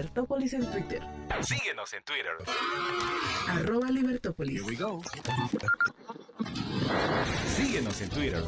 Libertópolis en Twitter. Síguenos en Twitter. Arroba Libertópolis. Here we go. Síguenos en Twitter.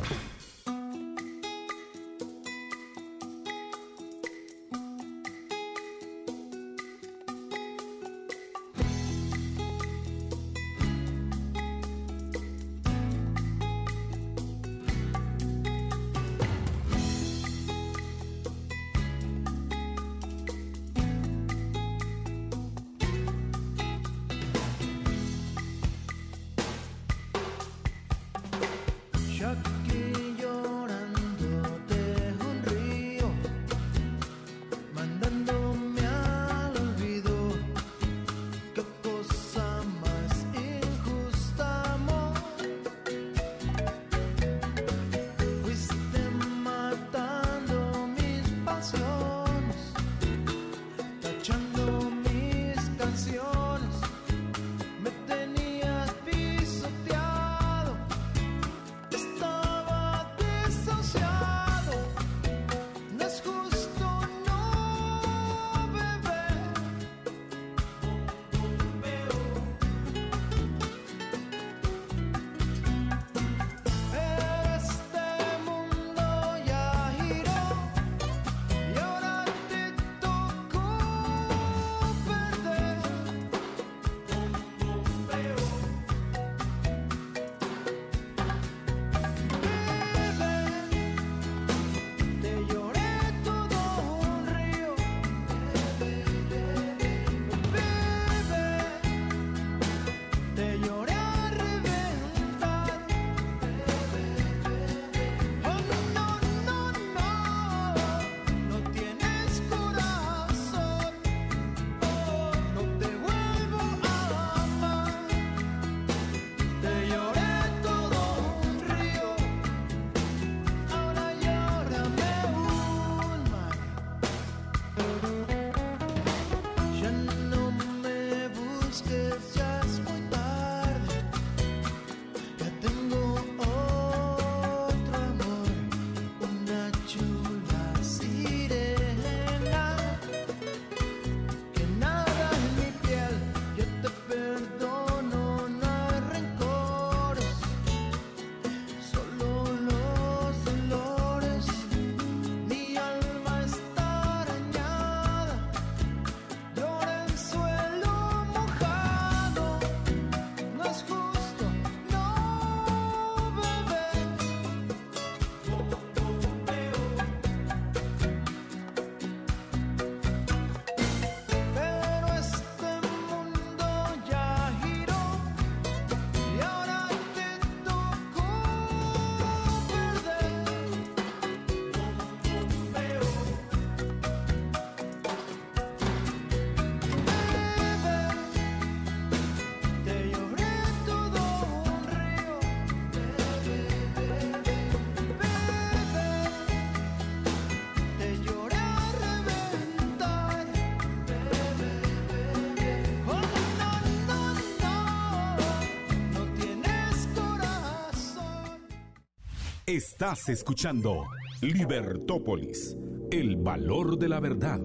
Estás escuchando Libertópolis, el valor de la verdad.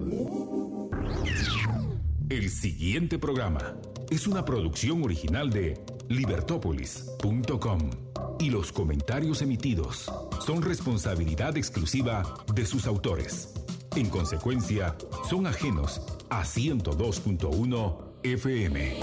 El siguiente programa es una producción original de libertópolis.com y los comentarios emitidos son responsabilidad exclusiva de sus autores. En consecuencia, son ajenos a 102.1 FM.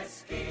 Rescue.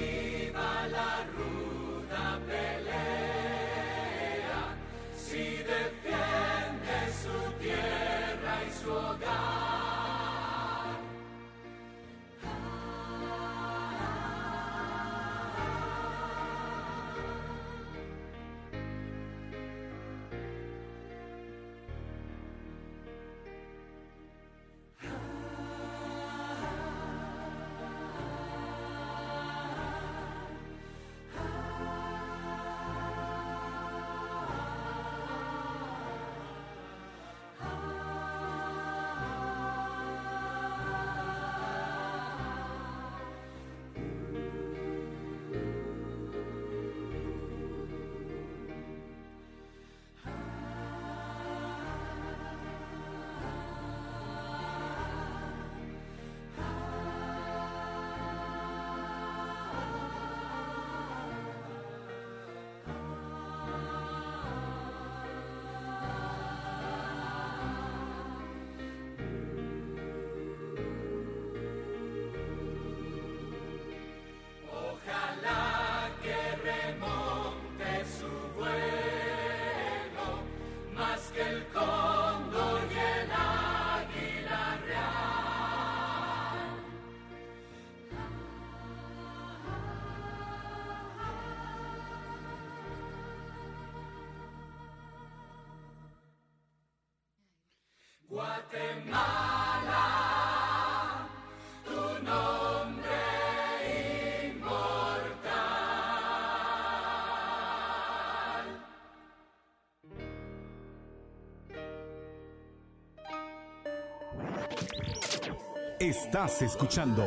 Estás escuchando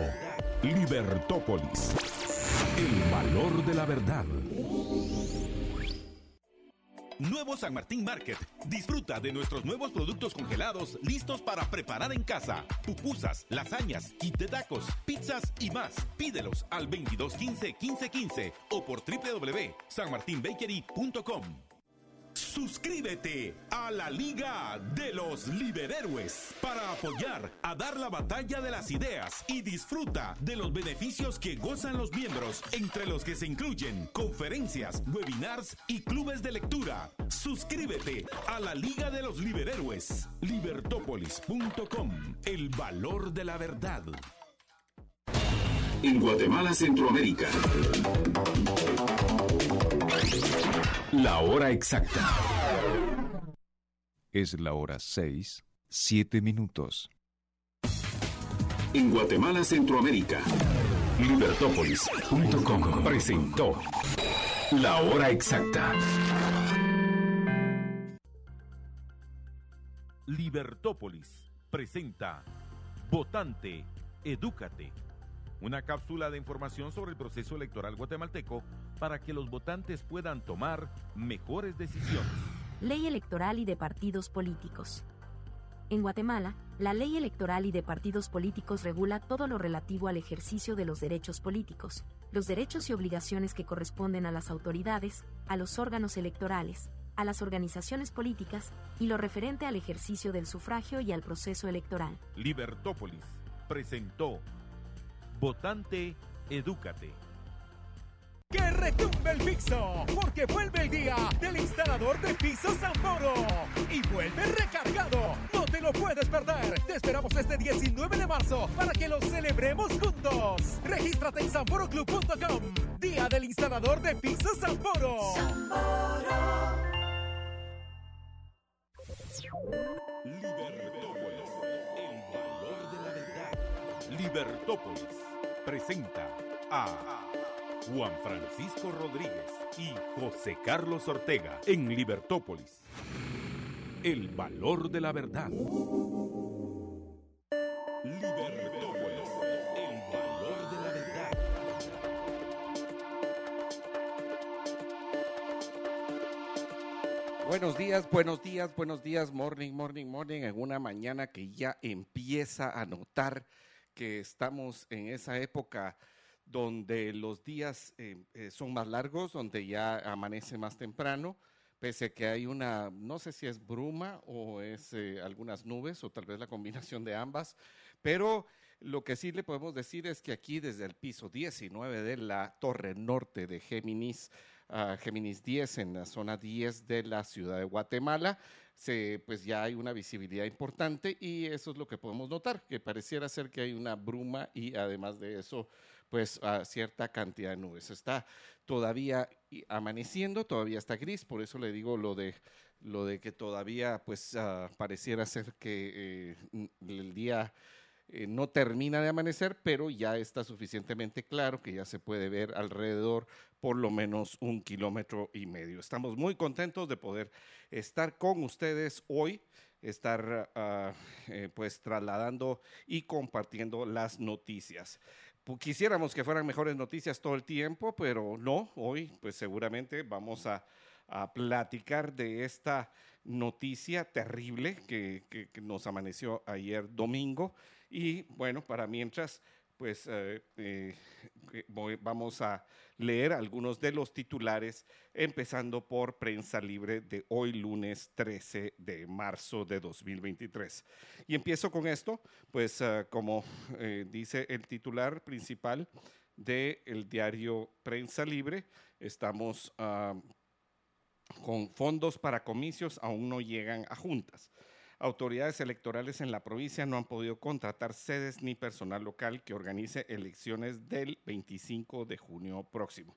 Libertópolis. El valor de la verdad. Nuevo San Martín Market. Disfruta de nuestros nuevos productos congelados listos para preparar en casa. Pupusas, lasañas, kit tacos, pizzas y más. Pídelos al 2215 1515 o por www.sanmartinbakery.com. Suscríbete a la Liga de los Liberhéroes para apoyar a dar la batalla de las ideas y disfruta de los beneficios que gozan los miembros, entre los que se incluyen conferencias, webinars y clubes de lectura. Suscríbete a la Liga de los Liberhéroes. Libertópolis.com. El valor de la verdad. En Guatemala, Centroamérica. La hora exacta. Es la hora 6, 7 minutos. En Guatemala, Centroamérica. Libertópolis.com presentó La hora exacta. Libertópolis presenta Votante, Edúcate. Una cápsula de información sobre el proceso electoral guatemalteco para que los votantes puedan tomar mejores decisiones. Ley electoral y de partidos políticos. En Guatemala, la ley electoral y de partidos políticos regula todo lo relativo al ejercicio de los derechos políticos, los derechos y obligaciones que corresponden a las autoridades, a los órganos electorales, a las organizaciones políticas y lo referente al ejercicio del sufragio y al proceso electoral. Libertópolis presentó Votante, edúcate. Que retumbe el piso, porque vuelve el día del instalador de pisos Zamboro. Y vuelve recargado. No te lo puedes perder. Te esperamos este 19 de marzo para que lo celebremos juntos. Regístrate en zamboroclub.com. Día del instalador de pisos Zamboro. Libertópolis, el valor de la verdad. Libertópolis presenta a Juan Francisco Rodríguez y José Carlos Ortega en Libertópolis. El valor de la verdad. Libertópolis, el valor de la verdad. Buenos días, buenos días, buenos días, morning, morning, morning, en una mañana que ya empieza a notar que estamos en esa época donde los días eh, eh, son más largos, donde ya amanece más temprano, pese a que hay una, no sé si es bruma o es eh, algunas nubes o tal vez la combinación de ambas, pero lo que sí le podemos decir es que aquí desde el piso 19 de la torre norte de Géminis, ah, Géminis 10 en la zona 10 de la ciudad de Guatemala, se, pues ya hay una visibilidad importante y eso es lo que podemos notar, que pareciera ser que hay una bruma y además de eso, pues a cierta cantidad de nubes. Está todavía amaneciendo, todavía está gris, por eso le digo lo de, lo de que todavía pues ah, pareciera ser que eh, el día eh, no termina de amanecer, pero ya está suficientemente claro que ya se puede ver alrededor por lo menos un kilómetro y medio. Estamos muy contentos de poder estar con ustedes hoy, estar eh, pues trasladando y compartiendo las noticias. Quisiéramos que fueran mejores noticias todo el tiempo, pero no, hoy pues seguramente vamos a, platicar de esta noticia terrible que- que nos amaneció ayer domingo. Y bueno, para mientras, pues eh, eh, vamos a leer algunos de los titulares, empezando por Prensa Libre de hoy lunes 13 de marzo de 2023. Y empiezo con esto, pues ah, como eh, dice el titular principal del diario Prensa Libre, estamos ah, con fondos para comicios aún no llegan a juntas. Autoridades electorales en la provincia no han podido contratar sedes ni personal local que organice elecciones del 25 de junio próximo.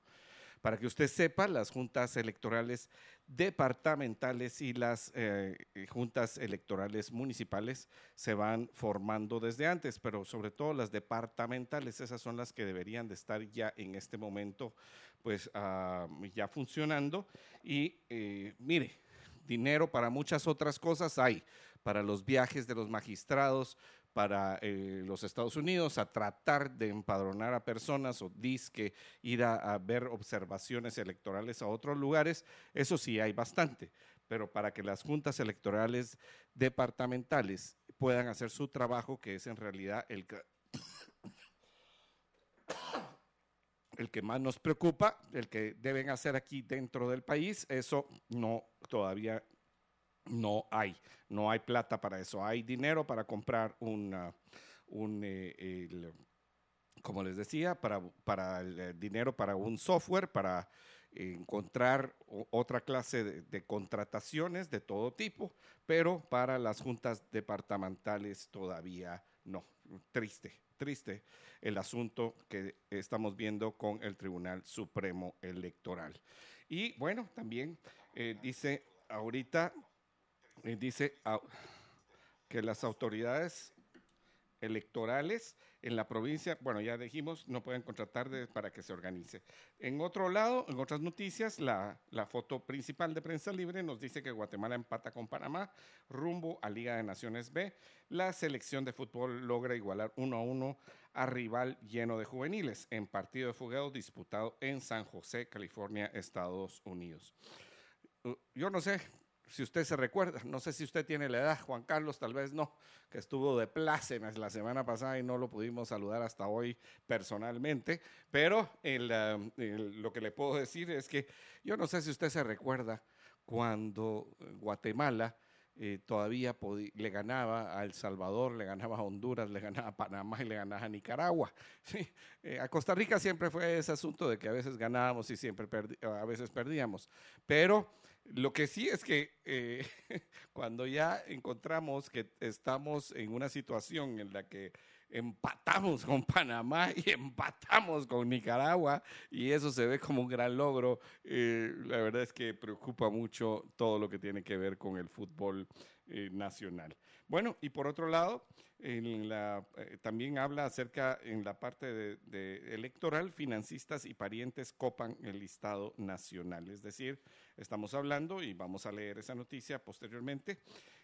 Para que usted sepa, las juntas electorales departamentales y las eh, juntas electorales municipales se van formando desde antes, pero sobre todo las departamentales, esas son las que deberían de estar ya en este momento, pues ah, ya funcionando. Y eh, mire, dinero para muchas otras cosas hay, para los viajes de los magistrados, para eh, los Estados Unidos, a tratar de empadronar a personas o disque ir a, ver observaciones electorales a otros lugares, eso sí hay bastante, pero para que las juntas electorales departamentales puedan hacer su trabajo, que es en realidad el que, el que más nos preocupa, el que deben hacer aquí dentro del país, eso no todavía no hay, no hay plata para eso. Hay dinero para comprar un, eh, como les decía, para, para el eh, dinero para un software, para encontrar otra clase de, de contrataciones de todo tipo, pero para las juntas departamentales todavía no. Triste, triste el asunto que estamos viendo con el Tribunal Supremo Electoral. Y bueno, también eh, dice ahorita eh, dice au- que las autoridades electorales en la provincia, bueno, ya dijimos, no pueden contratar para que se organice. En otro lado, en otras noticias, la, la foto principal de Prensa Libre nos dice que Guatemala empata con Panamá rumbo a Liga de Naciones B. La selección de fútbol logra igualar 1 a 1 a rival lleno de juveniles en partido de fogueo disputado en San José, California, Estados Unidos. Uh, Yo no sé si usted se recuerda, no sé si usted tiene la edad, Juan Carlos tal vez no, que estuvo de plácemes la semana pasada y no lo pudimos saludar hasta hoy personalmente, pero el, ah, el- lo que le puedo decir es que yo no sé si usted se recuerda cuando Guatemala eh, todavía le ganaba a El Salvador, le ganaba a Honduras, le ganaba a Panamá y le ganaba a Nicaragua. Sí, eh, a Costa Rica siempre fue ese asunto de que a veces ganábamos y siempre a veces perdíamos. Pero lo que sí es que eh, cuando ya encontramos que estamos en una situación en la que empatamos con Panamá y empatamos con Nicaragua y eso se ve como un gran logro, eh, la verdad es que preocupa mucho todo lo que tiene que ver con el fútbol eh, nacional. Bueno, y por otro lado, eh, también habla acerca en la parte de, electoral, financistas y parientes copan el listado nacional. Es decir, estamos hablando, y vamos a leer esa noticia posteriormente,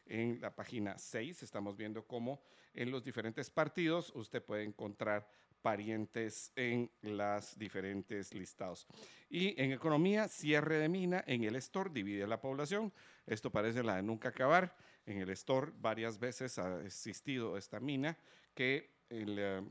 en la página 6 estamos viendo cómo en los diferentes partidos usted puede encontrar parientes en las diferentes listados. Y en economía, cierre de mina en el store divide la población. Esto parece la de nunca acabar. En el store varias veces ha existido esta mina que, eh,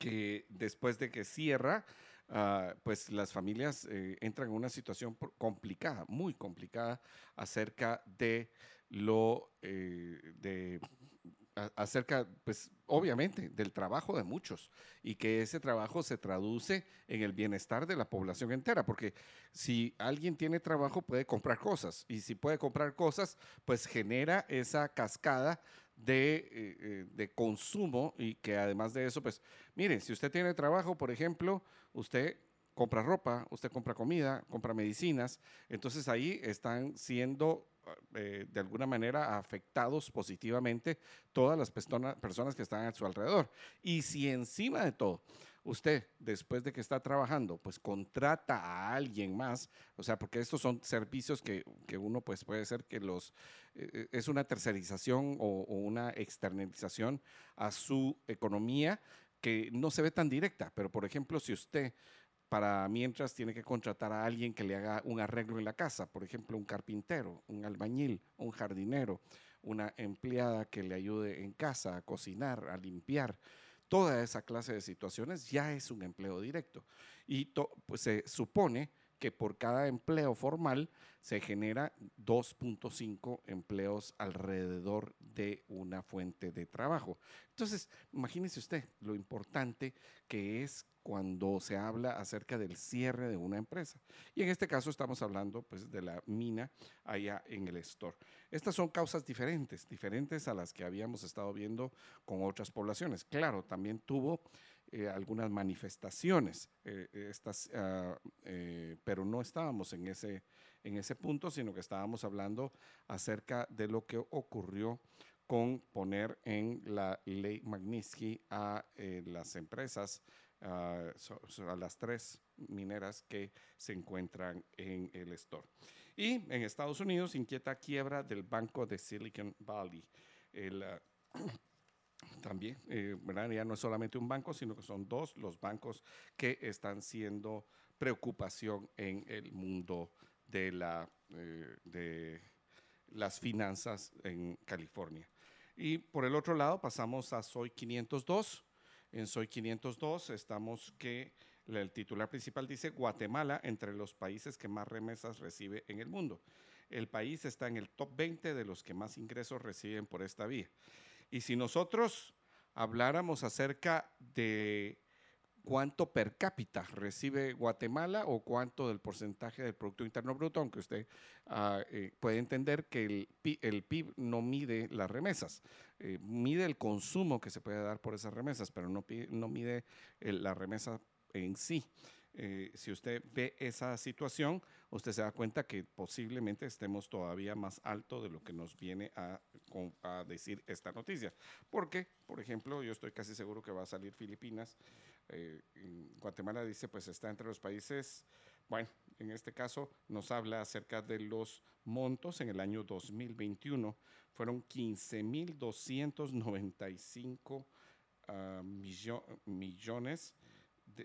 que después de que cierra, ah, pues las familias eh, entran en una situación complicada, muy complicada, acerca de lo eh, de acerca, pues obviamente, del trabajo de muchos y que ese trabajo se traduce en el bienestar de la población entera, porque si alguien tiene trabajo puede comprar cosas y si puede comprar cosas, pues genera esa cascada de, eh, eh, de consumo y que además de eso, pues miren, si usted tiene trabajo, por ejemplo, usted compra ropa, usted compra comida, compra medicinas, entonces ahí están siendo eh, de alguna manera afectados positivamente todas las persona- personas que están a su alrededor. Y si encima de todo usted, después de que está trabajando, pues contrata a alguien más, o sea, porque estos son servicios que, que uno pues puede ser que los, eh, eh, es una tercerización o una externalización a su economía que no se ve tan directa, pero por ejemplo, si usted para mientras tiene que contratar a alguien que le haga un arreglo en la casa, por ejemplo, un carpintero, un albañil, un jardinero, una empleada que le ayude en casa a cocinar, a limpiar. Toda esa clase de situaciones ya es un empleo directo. Y to- pues, se supone que por cada empleo formal se genera 2.5 empleos alrededor de una fuente de trabajo. Entonces, imagínese usted lo importante que es cuando se habla acerca del cierre de una empresa. Y en este caso estamos hablando pues de la mina allá en el store. Estas son causas diferentes, diferentes a las que habíamos estado viendo con otras poblaciones. Claro, también tuvo eh, algunas manifestaciones, eh, estas, ah, eh, pero no estábamos en ese, en ese punto, sino que estábamos hablando acerca de lo que ocurrió con poner en la ley Magnitsky a eh, las empresas, ah, so- so- a las tres mineras que se encuentran en el store. Y en Estados Unidos inquieta quiebra del banco de Silicon Valley. El, ah, también, eh, ¿verdad? ya no es solamente un banco, sino que son dos los bancos que están siendo preocupación en el mundo de, la, eh, de las finanzas en California. Y por el otro lado pasamos a Soy 502. En Soy 502 estamos que el titular principal dice Guatemala entre los países que más remesas recibe en el mundo. El país está en el top 20 de los que más ingresos reciben por esta vía. Y si nosotros habláramos acerca de cuánto per cápita recibe Guatemala o cuánto del porcentaje del Producto Interno Bruto, aunque usted ah, eh, puede entender que el, pi- el PIB no mide las remesas, eh, mide el consumo que se puede dar por esas remesas, pero no, mide el- la remesa en sí. Eh, si usted ve esa situación, usted se da cuenta que posiblemente estemos todavía más alto de lo que nos viene a, decir esta noticia. Porque, por ejemplo, yo estoy casi seguro que va a salir Filipinas. eh, Guatemala dice, pues está entre los países, bueno, en este caso nos habla acerca de los montos en el año 2021. Fueron 15.295 ah, millo- millones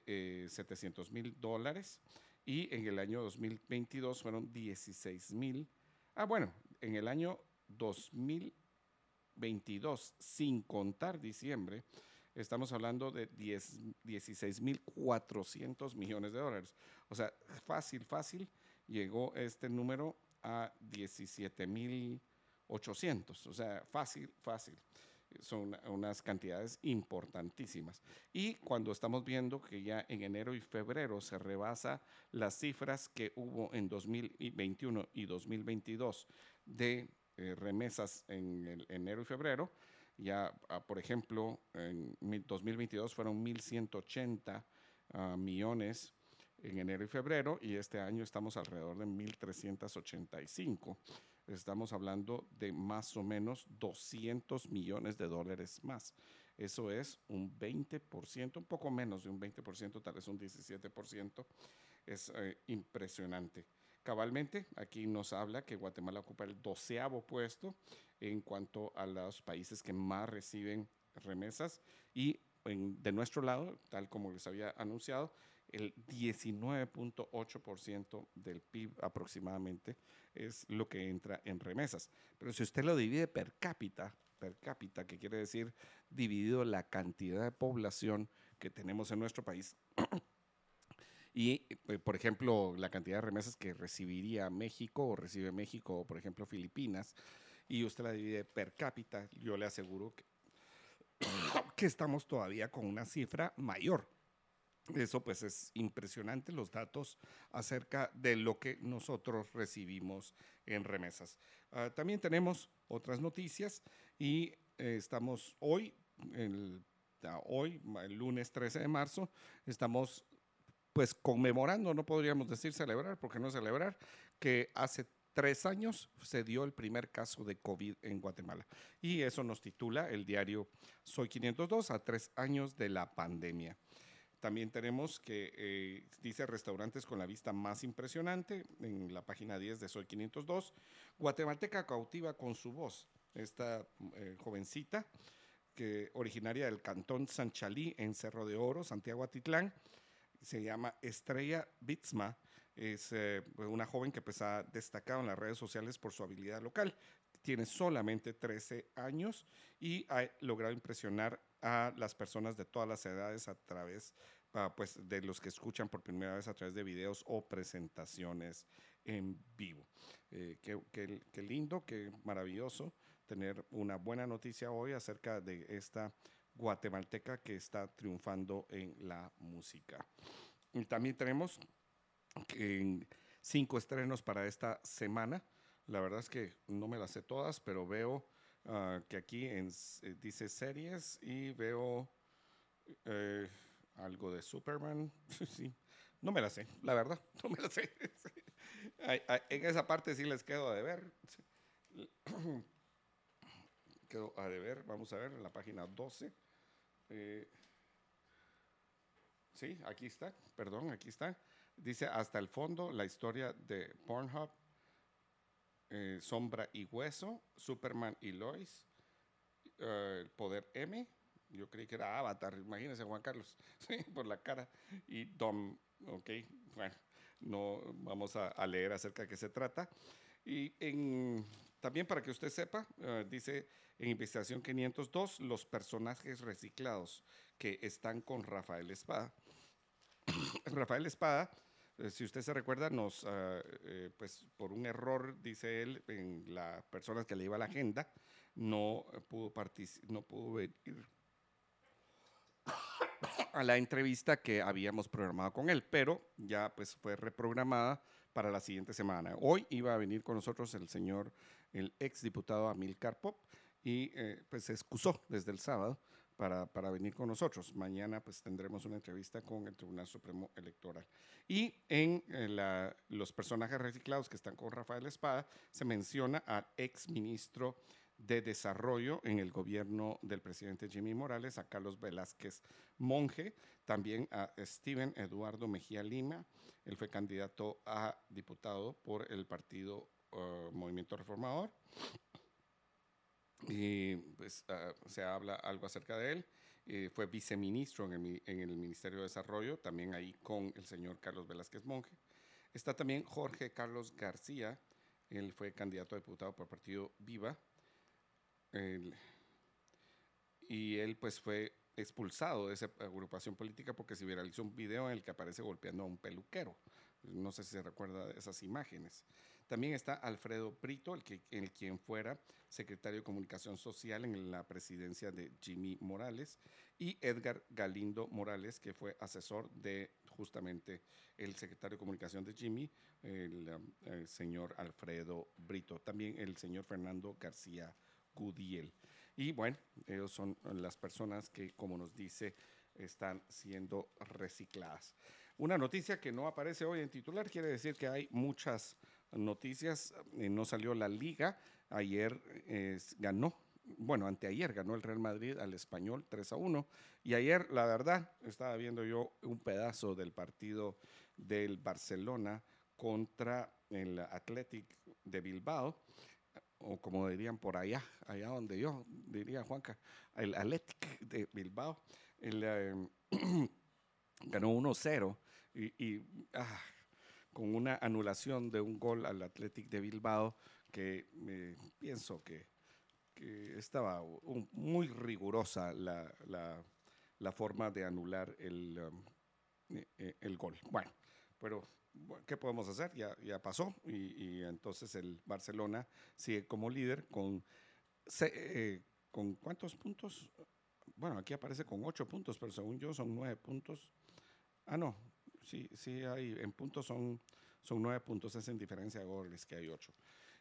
eh, 700 mil dólares y en el año 2022 fueron 16 mil. Ah, bueno, en el año 2022, sin contar diciembre, estamos hablando de 10 16 mil 400 millones de dólares. O sea, fácil, fácil, llegó este número a 17 mil 800, o sea, fácil, fácil. Son unas cantidades importantísimas. Y cuando estamos viendo que ya en enero y febrero se rebasa las cifras que hubo en 2021 y 2022 de eh, remesas en el enero y febrero, ya, ah, por ejemplo, en 2022 fueron 1.180 ah, millones en enero y febrero y este año estamos alrededor de 1.385. Estamos hablando de más o menos 200 millones de dólares más. Eso es un 20%, un poco menos de un 20%, tal vez un 17%. Es eh, impresionante. Cabalmente, aquí nos habla que Guatemala ocupa el doceavo puesto en cuanto a los países que más reciben remesas y de nuestro lado, tal como les había anunciado, el 19.8% del PIB aproximadamente es lo que entra en remesas. Pero si usted lo divide per cápita, per cápita, que quiere decir dividido la cantidad de población que tenemos en nuestro país, y, eh, por ejemplo, la cantidad de remesas que recibiría México o recibe México o, por ejemplo, Filipinas, y usted la divide per cápita, yo le aseguro que, que estamos todavía con una cifra mayor. Eso pues es impresionante los datos acerca de lo que nosotros recibimos en remesas. Ah, también tenemos otras noticias y eh, estamos hoy, el, hoy, el lunes 13 de marzo, estamos pues conmemorando, no podríamos decir celebrar, porque no celebrar, que hace tres años se dio el primer caso de COVID en Guatemala. Y eso nos titula el diario Soy 502 a tres años de la pandemia. También tenemos que eh, dice restaurantes con la vista más impresionante en la página 10 de Soy 502. Guatemalteca cautiva con su voz. Esta eh, jovencita, que originaria del cantón Sanchalí en Cerro de Oro, Santiago Atitlán, se llama Estrella Bitzma. Es eh, una joven que pues, ha destacado en las redes sociales por su habilidad local. Tiene solamente 13 años y ha logrado impresionar a las personas de todas las edades a través ah, pues, de los que escuchan por primera vez a través de videos o presentaciones en vivo. Eh, qué, lindo, qué maravilloso tener una buena noticia hoy acerca de esta guatemalteca que está triunfando en la música. Y también tenemos cinco estrenos para esta semana. La verdad es que no me las sé todas, pero veo Ah, que aquí eh, dice series y veo eh, algo de Superman. sí, no me la sé, la verdad, no me la sé. en esa parte sí les quedo a deber. quedo a deber, vamos a ver en la página 12. Eh, sí, aquí está, perdón, aquí está. Dice hasta el fondo la historia de Pornhub eh, Sombra y Hueso, Superman y Lois, eh, El Poder M, yo creí que era Avatar, imagínense Juan Carlos, por la cara, y Dom, ok, bueno, no vamos a, leer acerca de qué se trata. Y también para que usted sepa, eh, dice en Investigación 502, los personajes reciclados que están con Rafael Espada. Rafael Espada si usted se recuerda, nos, ah, eh, pues por un error, dice él, en las personas que le iba la agenda, no pudo, no pudo venir a la entrevista que habíamos programado con él, pero ya pues fue reprogramada para la siguiente semana. Hoy iba a venir con nosotros el señor, el ex diputado Amilcar Pop, y eh, pues se excusó desde el sábado para, para, venir con nosotros. Mañana pues tendremos una entrevista con el Tribunal Supremo Electoral. Y en la, los personajes reciclados que están con Rafael Espada, se menciona al ex ministro de Desarrollo en el gobierno del presidente Jimmy Morales, a Carlos Velázquez Monge, también a Steven Eduardo Mejía Lima, él fue candidato a diputado por el partido uh, Movimiento Reformador, y pues uh, se habla algo acerca de él. Eh, fue viceministro en el, Ministerio de Desarrollo, también ahí con el señor Carlos Velázquez Monge. Está también Jorge Carlos García, él fue candidato a diputado por el partido Viva. y él pues fue expulsado de esa agrupación política porque se viralizó un video en el que aparece golpeando a un peluquero. No sé si se recuerda esas imágenes. También está Alfredo Brito, el, que, el quien fuera secretario de Comunicación Social en la presidencia de Jimmy Morales, y Edgar Galindo Morales, que fue asesor de justamente el secretario de Comunicación de Jimmy, el, um, el señor Alfredo Brito. También el señor Fernando García Gudiel. Y bueno, ellos son las personas que, como nos dice, están siendo recicladas. Una noticia que no aparece hoy en titular quiere decir que hay muchas noticias. Eh, no salió la liga. Ayer ganó, bueno, anteayer ganó el Real Madrid al español 3 a 1. Y ayer, la verdad, estaba viendo yo un pedazo del partido del Barcelona contra el Athletic de Bilbao o como dirían por allá, allá donde yo diría Juanca, el Athletic de Bilbao, el, eh, ganó 1-0 y, y, ah, con una anulación de un gol al Athletic de Bilbao que eh, pienso que, estaba muy rigurosa la, la- la forma de anular el, um, eh, eh, el gol. Bueno, pero ¿qué podemos hacer? Ya, ya pasó y, entonces el Barcelona sigue como líder con, eh, con ¿cuántos puntos? Bueno, aquí aparece con ocho puntos, pero según yo son nueve puntos. Ah, no, sí, sí hay, en puntos son, son nueve puntos, es en diferencia de goles que hay ocho.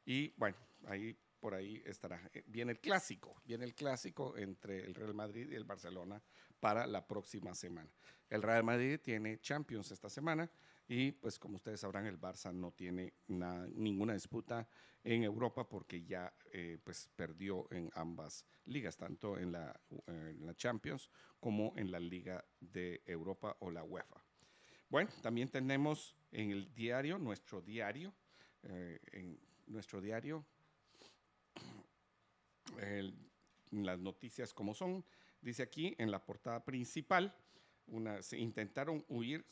Y bueno, ahí por ahí estará. Eh, Viene el clásico, viene el clásico entre el Real Madrid y el Barcelona para la próxima semana. El Real Madrid tiene Champions esta semana y pues como ustedes sabrán el Barça no tiene na- ninguna disputa en Europa porque ya eh, pues perdió en ambas ligas, tanto en la, eh, en la Champions como en la Liga de Europa o la UEFA. Bueno, también tenemos en el diario, nuestro diario, eh, en nuestro diario, las noticias como son. Dice aquí en la portada principal, se intentaron huir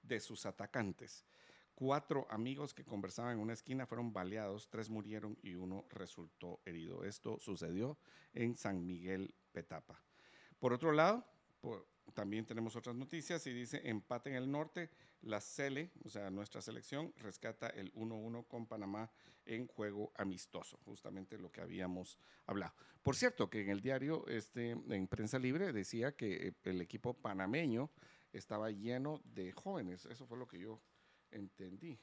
de sus atacantes. Cuatro amigos que conversaban en una esquina fueron baleados, tres murieron y uno resultó herido. Esto sucedió en San Miguel Petapa. Por otro lado, por- también tenemos otras noticias y dice empate en el norte, la Cele, o sea, nuestra selección, rescata el 1-1 con Panamá en juego amistoso, justamente lo que habíamos hablado. Por cierto, que en el diario, este, en Prensa Libre, decía que eh, el equipo panameño estaba lleno de jóvenes, eso fue lo que yo entendí.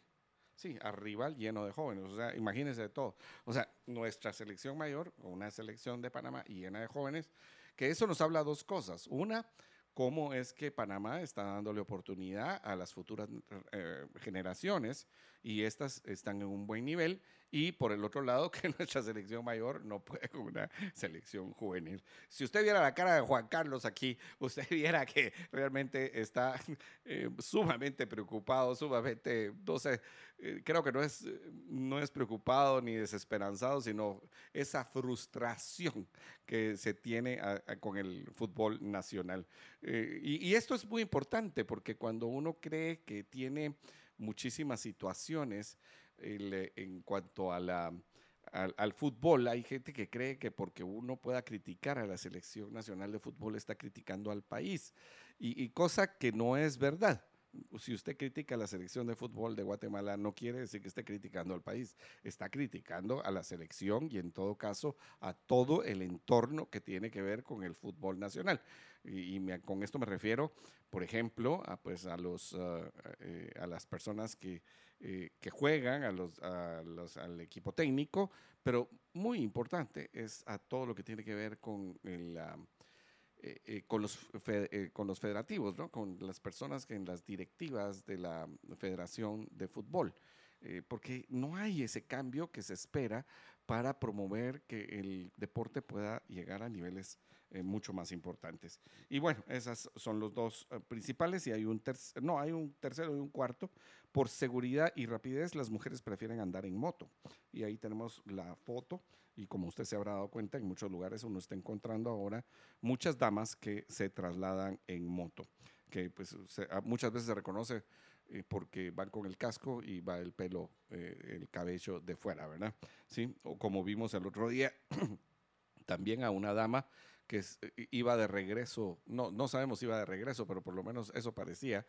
Sí, a rival lleno de jóvenes, o sea, imagínense de todo. O sea, nuestra selección mayor, una selección de Panamá llena de jóvenes, que eso nos habla dos cosas. Una, cómo es que Panamá está dándole oportunidad a las futuras eh, generaciones y estas están en un buen nivel. Y por el otro lado, que nuestra selección mayor no puede con una selección juvenil. Si usted viera la cara de Juan Carlos aquí, usted viera que realmente está eh, sumamente preocupado, sumamente, no sé, eh, creo que no es, no es preocupado ni desesperanzado, sino esa frustración que se tiene con el fútbol nacional. Eh, y esto es muy importante porque cuando uno cree que tiene muchísimas situaciones eh, en cuanto a la, al, fútbol, hay gente que cree que porque uno pueda criticar a la selección nacional de fútbol está criticando al país. Y cosa que no es verdad. Si usted critica a la selección de fútbol de Guatemala, no quiere decir que esté criticando al país, está criticando a la selección y en todo caso a todo el entorno que tiene que ver con el fútbol nacional. Y, con esto me refiero, por ejemplo, a, pues, a, los, eh, a las personas que, eh, que juegan, a los, a los- al equipo técnico, pero muy importante es a todo lo que tiene que ver con el... ah, eh, eh, con, los fe- eh, con los federativos, ¿no? con las personas que en las directivas de la Federación de Fútbol, eh, porque no hay ese cambio que se espera para promover que el deporte pueda llegar a niveles eh, mucho más importantes. Y bueno, esos son los dos eh, principales y hay un tercero, no, hay un tercero y un cuarto. Por seguridad y rapidez, las mujeres prefieren andar en moto. Y ahí tenemos la foto y como usted se habrá dado cuenta, en muchos lugares uno está encontrando ahora muchas damas que se trasladan en moto, que pues se- a- muchas veces se reconoce eh, porque van con el casco y va el pelo, eh, el cabello de fuera, ¿verdad? Sí, o como vimos el otro día, también a una dama que iba de regreso, no, no sabemos si iba de regreso, pero por lo menos eso parecía,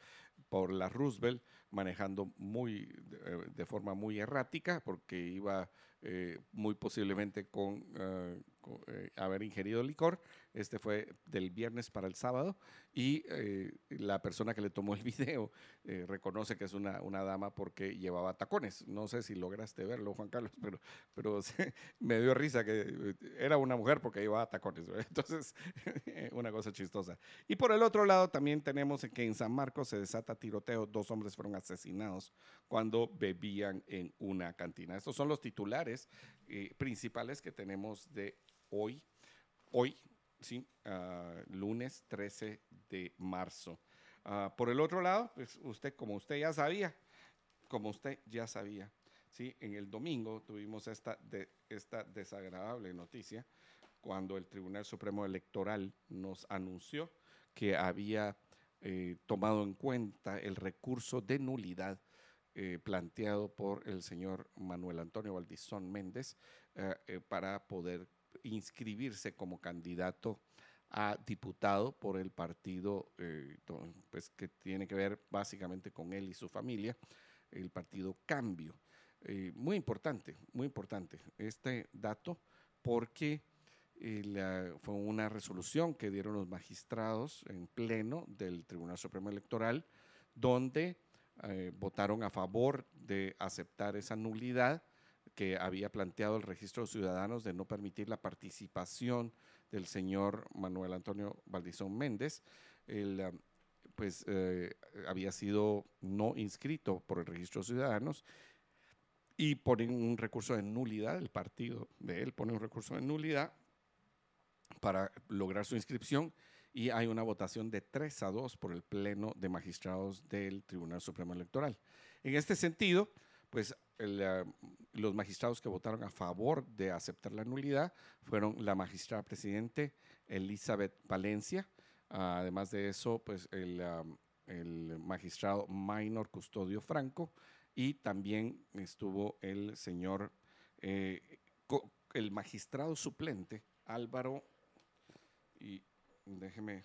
por la Roosevelt, manejando muy, de, de forma muy errática, porque iba eh, muy posiblemente con, eh, con, eh, haber ingerido licor. Este fue del viernes para el sábado y eh, la persona que le tomó el video eh, reconoce que es una, una dama porque llevaba tacones. No sé si lograste verlo, Juan Carlos, pero, pero me dio risa que era una mujer porque llevaba tacones. Entonces, una cosa chistosa. Y por el otro lado también tenemos que en San Marcos se desata tiroteo. Dos hombres fueron asesinados cuando bebían en una cantina. Estos son los titulares principales que tenemos de hoy. Hoy, sí, ah, lunes 13 de marzo. Ah, por el otro lado, pues usted, como usted ya sabía, como usted ya sabía, sí, en el domingo tuvimos esta, esta desagradable noticia cuando el Tribunal Supremo Electoral nos anunció que había eh, tomado en cuenta el recurso de nulidad eh, planteado por el señor Manuel Antonio Valdizón Méndez eh, para poder inscribirse como candidato a diputado por el partido eh, pues, que tiene que ver básicamente con él y su familia, el partido Cambio. Eh, muy importante, muy importante este dato porque eh, fue una resolución que dieron los magistrados en pleno del Tribunal Supremo Electoral donde votaron a favor de aceptar esa nulidad que había planteado el registro de ciudadanos de no permitir la participación del señor Manuel Antonio Valdizón Méndez. El, pues eh, había sido no inscrito por el registro de ciudadanos y ponen un recurso de nulidad, el partido de él pone un recurso de nulidad para lograr su inscripción y hay una votación de 3 a 2 por el Pleno de Magistrados del Tribunal Supremo Electoral. En este sentido, pues ah, los magistrados que votaron a favor de aceptar la nulidad fueron la magistrada presidente Elizabeth Valencia, además de eso, pues el, ah, el magistrado Minor Custodio Franco y también estuvo el señor, eh, el magistrado suplente Álvaro y déjeme,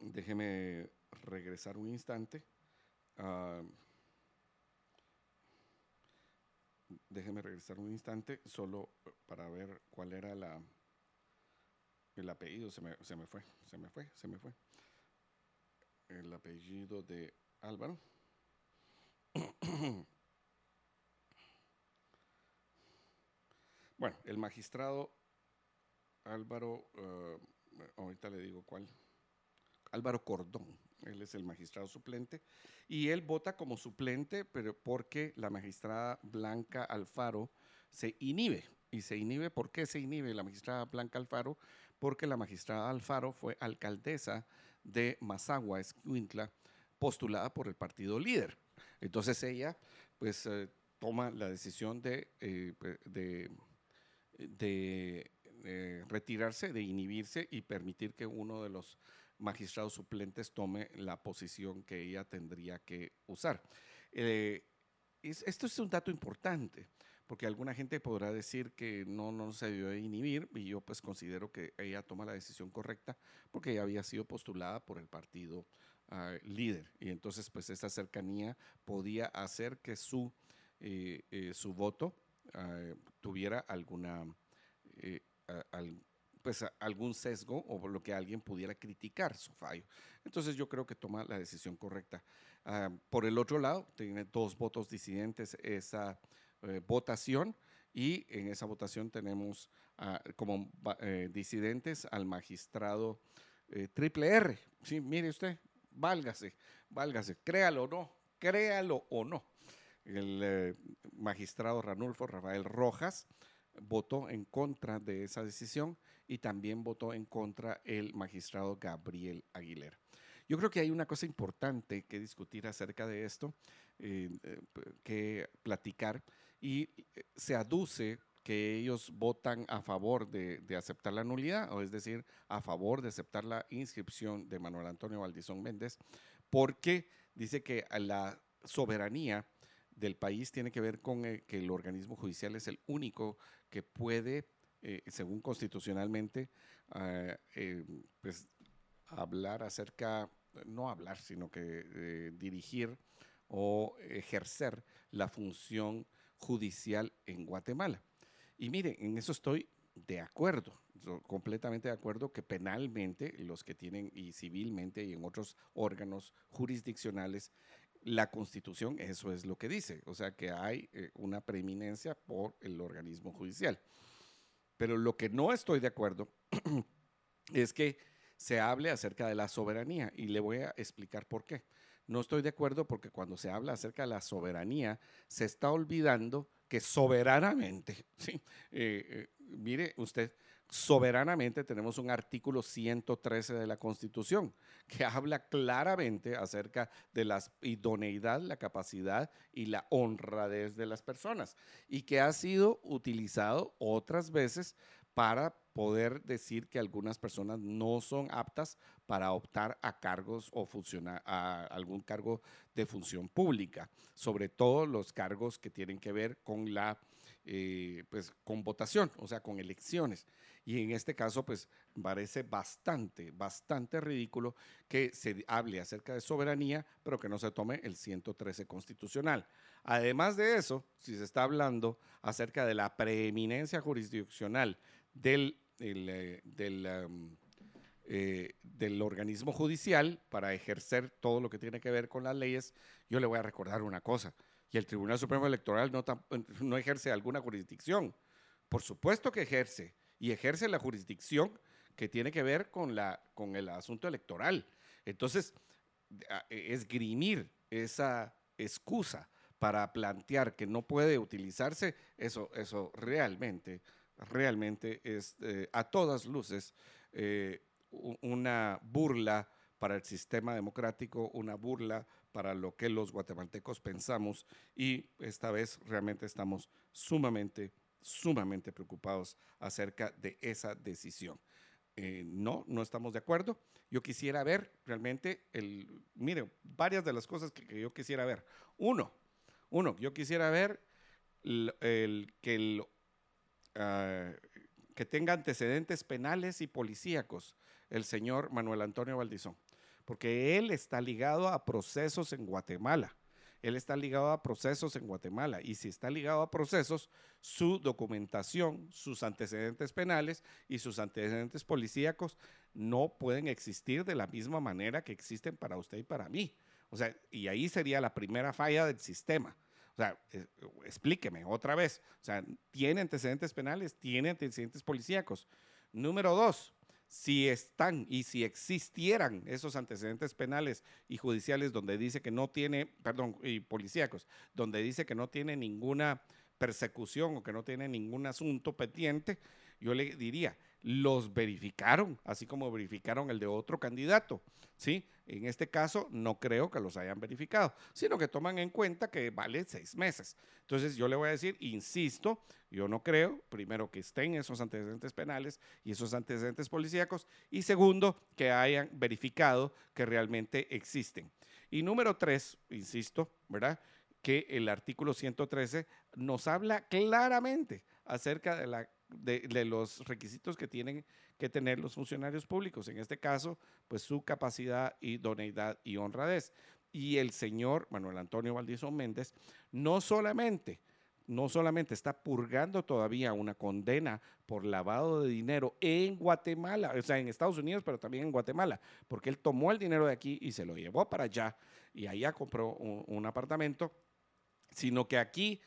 déjeme regresar un instante. ah, déjeme regresar un instante solo para ver cuál era la, el apellido. Se me, se me fue, se me fue, se me fue. El apellido de Álvaro. Bueno, el magistrado Álvaro, eh, ahorita le digo cuál. Álvaro Cordón, él es el magistrado suplente y él vota como suplente, pero porque la magistrada Blanca Alfaro se inhibe. Y se inhibe, ¿por qué se inhibe la magistrada Blanca Alfaro? Porque la magistrada Alfaro fue alcaldesa de Mazagua, Escuintla, postulada por el partido líder. Entonces ella, pues, eh, toma la decisión de, eh, de eh, retirarse, de inhibirse y permitir que uno de los magistrados suplentes tome la posición que ella tendría que usar. Eh, es- esto es un dato importante, porque alguna gente podrá decir que no, no se debió de inhibir, y yo pues considero que ella toma la decisión correcta, porque ella había sido postulada por el partido ah, líder, y entonces pues esa cercanía podía hacer que su, eh, eh, su voto ah, tuviera alguna, pues algún sesgo o lo que alguien pudiera criticar su fallo. Entonces yo creo que toma la decisión correcta. Ah, por el otro lado, tiene dos votos disidentes esa eh, votación y en esa votación tenemos como eh, disidentes al magistrado eh, Triple R. Sí, mire usted, válgase, válgase, créalo o no, créalo o no el magistrado Ranulfo Rafael Rojas votó en contra de esa decisión y también votó en contra el magistrado Gabriel Aguilera. Yo creo que hay una cosa importante que discutir acerca de esto, eh, eh, que platicar, y eh, se aduce que ellos votan a favor de, aceptar la nulidad, o es decir, a favor de aceptar la inscripción de Manuel Antonio Valdizón Méndez, porque dice que la soberanía del país tiene que ver con que el organismo judicial es el único que puede eh, según constitucionalmente, ah, eh, pues hablar acerca, no hablar, sino que eh, dirigir o ejercer la función judicial en Guatemala. Y mire, en eso estoy de acuerdo, completamente de acuerdo que penalmente los que tienen y civilmente y en otros órganos jurisdiccionales, la constitución eso es lo que dice, o sea que hay una preeminencia por el organismo judicial. Pero lo que no estoy de acuerdo es que se hable acerca de la soberanía y le voy a explicar por qué. No estoy de acuerdo porque cuando se habla acerca de la soberanía se está olvidando que soberanamente. Eh, eh, mire usted, soberanamente tenemos un artículo 113 de la Constitución que habla claramente acerca de la idoneidad, la capacidad y la honradez de las personas y que ha sido utilizado otras veces para poder decir que algunas personas no son aptas para optar a cargos o funcionar a algún cargo de función pública, sobre todo los cargos que tienen que ver con la eh, pues con votación, o sea, con elecciones. Y en este caso, pues parece bastante, bastante ridículo que se hable acerca de soberanía, pero que no se tome el 113 constitucional. Además de eso, si se está hablando acerca de la preeminencia jurisdiccional del, el, eh, del, eh, del organismo judicial para ejercer todo lo que tiene que ver con las leyes, yo le voy a recordar una cosa. Y el Tribunal Supremo Electoral no, ejerce alguna jurisdicción. Por supuesto que ejerce. Y ejerce la jurisdicción que tiene que ver con, el asunto electoral. Entonces, e- esgrimir esa excusa para plantear que no puede utilizarse, eso, eso realmente, realmente es eh, a todas luces eh, una burla para el sistema democrático, una burla para lo que los guatemaltecos pensamos y esta vez realmente estamos sumamente, sumamente preocupados acerca de esa decisión. Eh, no, no estamos de acuerdo. Yo quisiera ver realmente, el, mire, varias de las cosas que, yo quisiera ver. Uno, uno, yo quisiera ver el, el- que, el, ah, que tenga antecedentes penales y policíacos el señor Manuel Antonio Valdizón, porque él está ligado a procesos en Guatemala. Él está ligado a procesos en Guatemala y si está ligado a procesos, su documentación, sus antecedentes penales y sus antecedentes policíacos no pueden existir de la misma manera que existen para usted y para mí. O sea, y ahí sería la primera falla del sistema. O sea, eh, explíqueme otra vez. O sea, tiene antecedentes penales, tiene antecedentes policíacos. Número dos, si están y si existieran esos antecedentes penales y judiciales donde dice que no tiene, perdón, y policíacos, donde dice que no tiene ninguna persecución o que no tiene ningún asunto pendiente, yo le diría, los verificaron, así como verificaron el de otro candidato, ¿sí? En este caso, no creo que los hayan verificado, sino que toman en cuenta que vale seis meses. Entonces, yo le voy a decir, insisto, yo no creo, primero, que estén esos antecedentes penales y esos antecedentes policíacos, y segundo, que hayan verificado que realmente existen. Y número tres, insisto, ¿verdad? Que el artículo 113 nos habla claramente acerca de, la, de, los requisitos que tienen que tener los funcionarios públicos. En este caso, pues su capacidad, idoneidad y honradez. Y el señor Manuel Antonio Valdizón Méndez no solamente no solamente está purgando todavía una condena por lavado de dinero en Guatemala, o sea, en Estados Unidos, pero también en Guatemala, porque él tomó el dinero de aquí y se lo llevó para allá y allá compró un, apartamento, sino que aquí,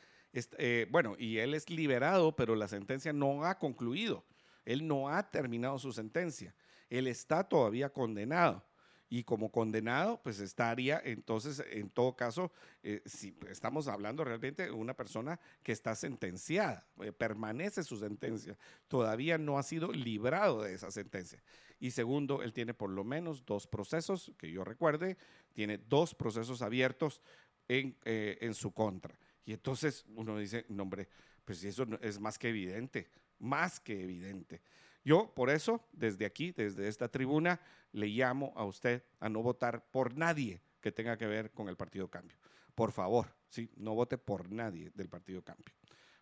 eh, bueno, y él es liberado, pero la sentencia no ha concluido, él no ha terminado su sentencia, él está todavía condenado y como condenado, pues estaría entonces, en todo caso, eh, si estamos hablando realmente de una persona que está sentenciada, eh, permanece su sentencia, todavía no ha sido librado de esa sentencia. Y segundo, él tiene por lo menos dos procesos, que yo recuerde, tiene dos procesos abiertos en, en su contra. Y entonces uno dice, no hombre, pues eso es más que evidente, más que evidente. Yo, por eso, desde aquí, desde esta tribuna, le llamo a usted a no votar por nadie que tenga que ver con el Partido Cambio. Por favor, ¿sí? no vote por nadie del Partido Cambio.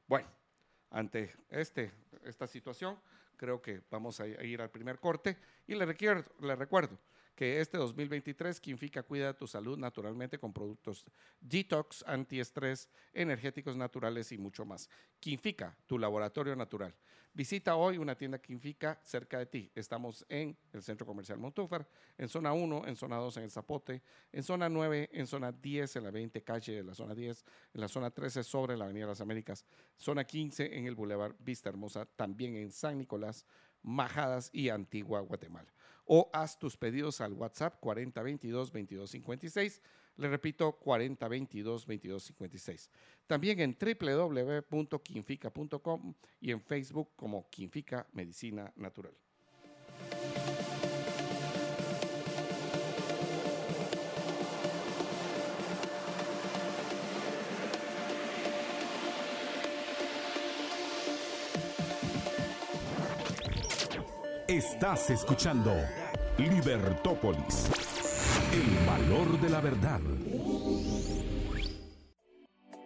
Bueno, ante este, esta situación, creo que vamos a ir al primer corte y le, requiero, le recuerdo que este 2023 Quinfica cuida tu salud naturalmente con productos detox, antiestrés, energéticos naturales y mucho más. Quinfica, tu laboratorio natural. Visita hoy una tienda Quinfica cerca de ti. Estamos en el Centro Comercial Montúfar, en zona 1, en zona 2 en el Zapote, en zona 9, en zona 10 en la 20 calle de la zona 10, en la zona 13 sobre la Avenida de las Américas, zona 15 en el Boulevard Vista Hermosa, también en San Nicolás, Majadas y Antigua Guatemala. O haz tus pedidos al WhatsApp 4022 2256. Le repito, 4022 2256. También en www.quinfica.com y en Facebook como Quinfica Medicina Natural. Estás escuchando Libertópolis, el valor de la verdad.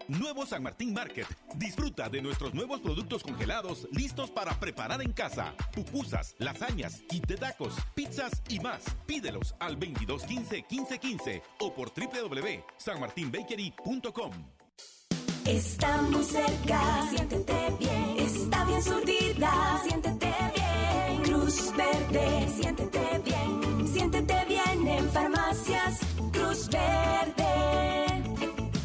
Nuevo San Martín Market. Disfruta de nuestros nuevos productos congelados listos para preparar en casa. Pupusas, lasañas, kit de tacos, pizzas y más. Pídelos al 2215 1515 o por www.sanmartinbakery.com. Estamos cerca, siéntete bien. Está bien surtida, siéntete bien. Cruz Verde, siéntete bien. Siéntete bien en farmacias. Cruz Verde,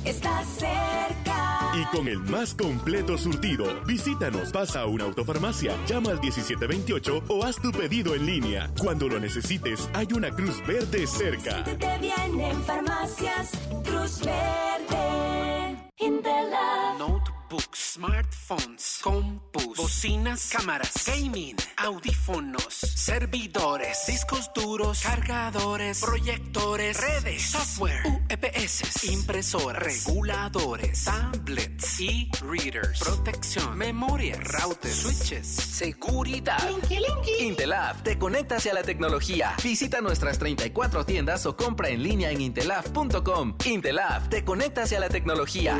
está cerca. Y con el más completo surtido, visítanos, pasa a una autofarmacia, llama al 1728 o haz tu pedido en línea. Cuando lo necesites, hay una Cruz Verde cerca. Siéntete bien en farmacias. Cruz Verde. in their love. Notebooks, smartphones, compus, bocinas, cámaras, gaming, audífonos, servidores, discos duros, cargadores, proyectores, redes, software, UPS, impresoras, reguladores, tablets, e-readers, protección, memoria, routers, switches, seguridad. Intelab te conecta hacia la tecnología. Visita nuestras 34 tiendas o compra en línea en intelab.com. Intelab te conecta hacia la tecnología.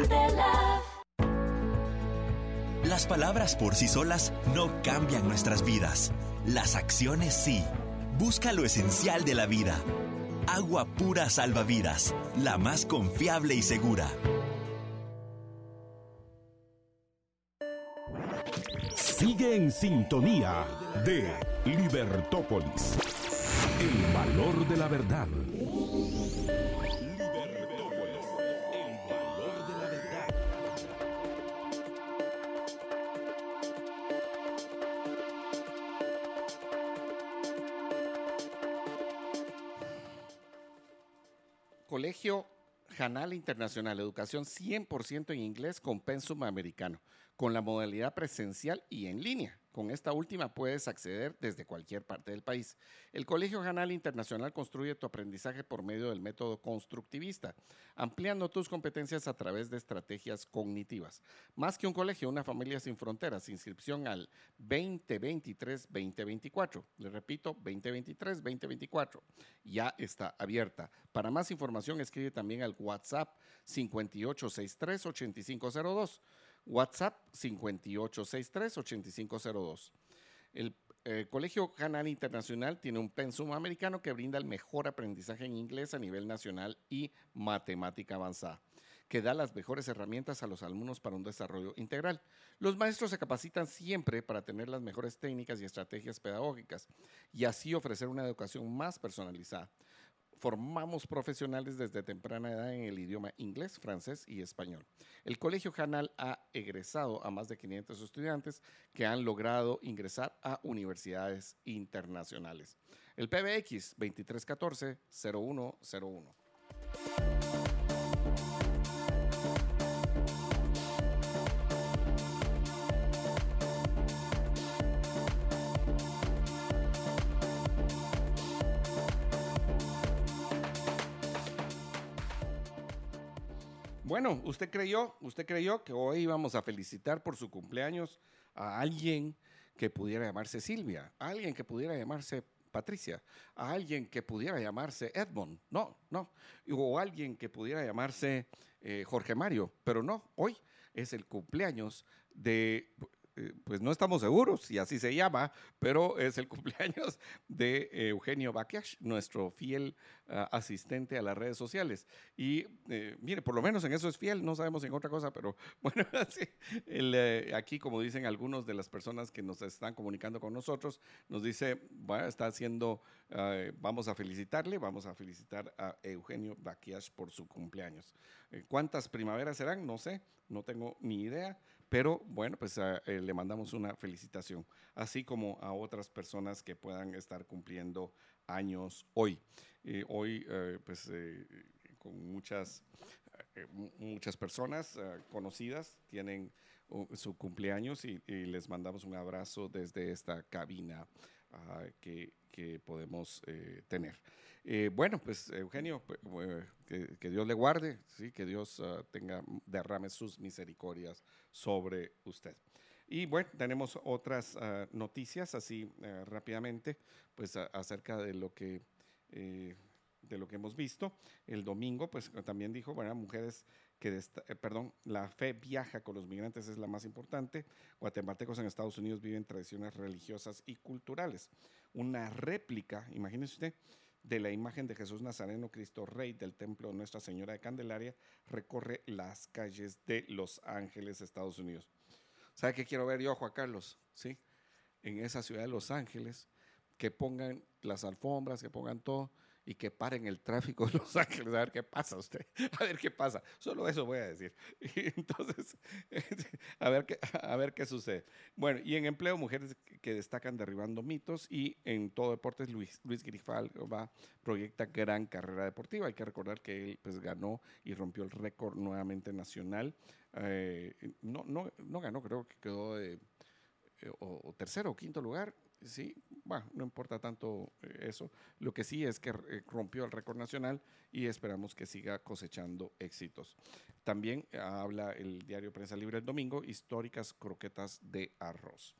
Las palabras por sí solas no cambian nuestras vidas. Las acciones sí. Busca lo esencial de la vida. Agua pura salvavidas, la más confiable y segura. Sigue en sintonía de Libertópolis. El valor de la verdad. Colegio Janal Internacional, educación 100% en inglés con pensum americano, con la modalidad presencial y en línea. Con esta última puedes acceder desde cualquier parte del país. El Colegio Janal Internacional construye tu aprendizaje por medio del método constructivista, ampliando tus competencias a través de estrategias cognitivas. Más que un colegio, una familia sin fronteras. Inscripción al 2023-2024. Le repito, 2023-2024. Ya está abierta. Para más información, escribe también al WhatsApp 5863-8502. WhatsApp 5863-8502. El eh, Colegio Canal Internacional tiene un pensum americano que brinda el mejor aprendizaje en inglés a nivel nacional y matemática avanzada, que da las mejores herramientas a los alumnos para un desarrollo integral. Los maestros se capacitan siempre para tener las mejores técnicas y estrategias pedagógicas y así ofrecer una educación más personalizada formamos profesionales desde temprana edad en el idioma inglés, francés y español. El Colegio Janal ha egresado a más de 500 estudiantes que han logrado ingresar a universidades internacionales. El PBX 2314-0101. Bueno, usted creyó, usted creyó que hoy íbamos a felicitar por su cumpleaños a alguien que pudiera llamarse Silvia, a alguien que pudiera llamarse Patricia, a alguien que pudiera llamarse Edmond, no, no, o alguien que pudiera llamarse eh, Jorge Mario, pero no, hoy es el cumpleaños de eh, pues no estamos seguros si así se llama, pero es el cumpleaños de Eugenio Bakiash, nuestro fiel ah, asistente a las redes sociales. Y eh, mire, por lo menos en eso es fiel, no sabemos en otra cosa, pero bueno, eh, aquí como dicen algunos de las personas que nos están comunicando con nosotros, nos dice, bueno, está haciendo, ah, vamos a felicitarle, vamos a felicitar a Eugenio Bakiash por su cumpleaños. ¿Cuántas primaveras serán? No sé, no tengo ni idea, pero bueno, pues ah, eh, le mandamos una felicitación, así como a otras personas que puedan estar cumpliendo años hoy. Eh, hoy, eh, pues, con muchas, muchas personas ah, conocidas tienen uh, su cumpleaños y, les mandamos un abrazo desde esta cabina ah, que, podemos tener. bueno, pues Eugenio, pues, que, Dios le guarde, ¿sí? que Dios uh, tenga, derrame sus misericordias sobre usted. Y bueno, tenemos otras uh, noticias así rápidamente, pues acerca de lo que eh, de lo que hemos visto. El domingo, pues también dijo, bueno, mujeres que, eh, perdón, la fe viaja con los migrantes es la más importante. Guatemaltecos en Estados Unidos viven tradiciones religiosas y culturales. Una réplica, imagínese usted, de la imagen de Jesús Nazareno, Cristo Rey del Templo de Nuestra Señora de Candelaria, recorre las calles de Los Ángeles, Estados Unidos. ¿Sabe qué quiero ver yo, Juan Carlos? ¿Sí? En esa ciudad de Los Ángeles, que pongan las alfombras, que pongan todo y que paren el tráfico de Los Ángeles, a ver qué pasa usted, a ver qué pasa. Solo eso voy a decir. Entonces, a ver, qué, a ver qué sucede. Bueno, y en empleo, mujeres que destacan derribando mitos y en todo deportes, Luis, Luis va, proyecta gran carrera deportiva. Hay que recordar que él pues, ganó y rompió el récord nuevamente nacional. Eh, no, no, no ganó, creo que quedó de, eh, o tercero o quinto lugar sí, bueno, no importa tanto eh, eso. Lo que sí es que eh, rompió el récord nacional y esperamos que siga cosechando éxitos. También habla el diario Prensa Libre el domingo, históricas croquetas de arroz.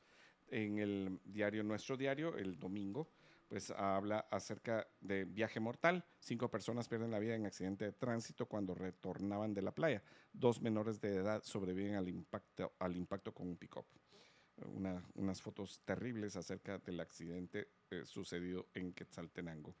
En el diario Nuestro Diario, el domingo, pues habla acerca de viaje mortal. Cinco personas pierden la vida en accidente de tránsito cuando retornaban de la playa. Dos menores de edad sobreviven al impacto, al impacto con un pick-up unas fotos terribles acerca del accidente eh, sucedido en Quetzaltenango.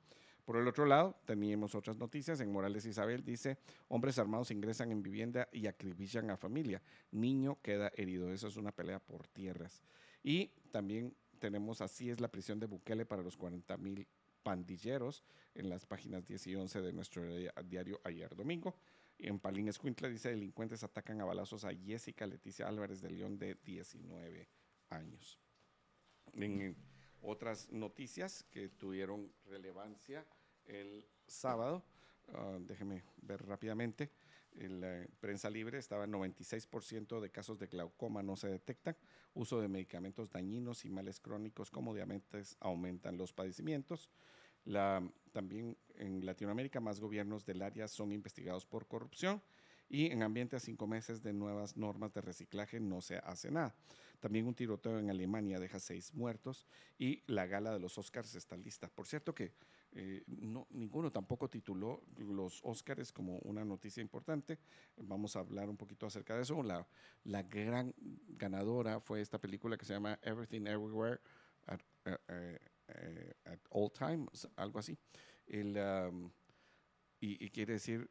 Por el otro lado, teníamos otras noticias. En Morales Isabel dice, hombres armados ingresan en vivienda y acribillan a familia. Niño queda herido. Eso es una pelea por tierras. Y también tenemos, así es la prisión de Bukele para los 40 mil pandilleros en las páginas 10 y 11 de nuestro diario ayer domingo. En Palín Escuintla dice, delincuentes atacan a balazos a Jessica Leticia Álvarez de León de 19 años. En otras noticias que tuvieron relevancia el sábado, uh, déjeme ver rápidamente, en la prensa libre estaba 96% de casos de glaucoma no se detectan, uso de medicamentos dañinos y males crónicos como diabetes aumentan los padecimientos. La, también en Latinoamérica más gobiernos del área son investigados por corrupción y en ambiente a cinco meses de nuevas normas de reciclaje no se hace nada. También un tiroteo en Alemania deja seis muertos y la gala de los Oscars está lista. Por cierto que eh, no, ninguno tampoco tituló los Oscars como una noticia importante. Vamos a hablar un poquito acerca de eso. La, la gran ganadora fue esta película que se llama Everything Everywhere at, eh, eh, All Times, algo así. El, um, y, y, quiere decir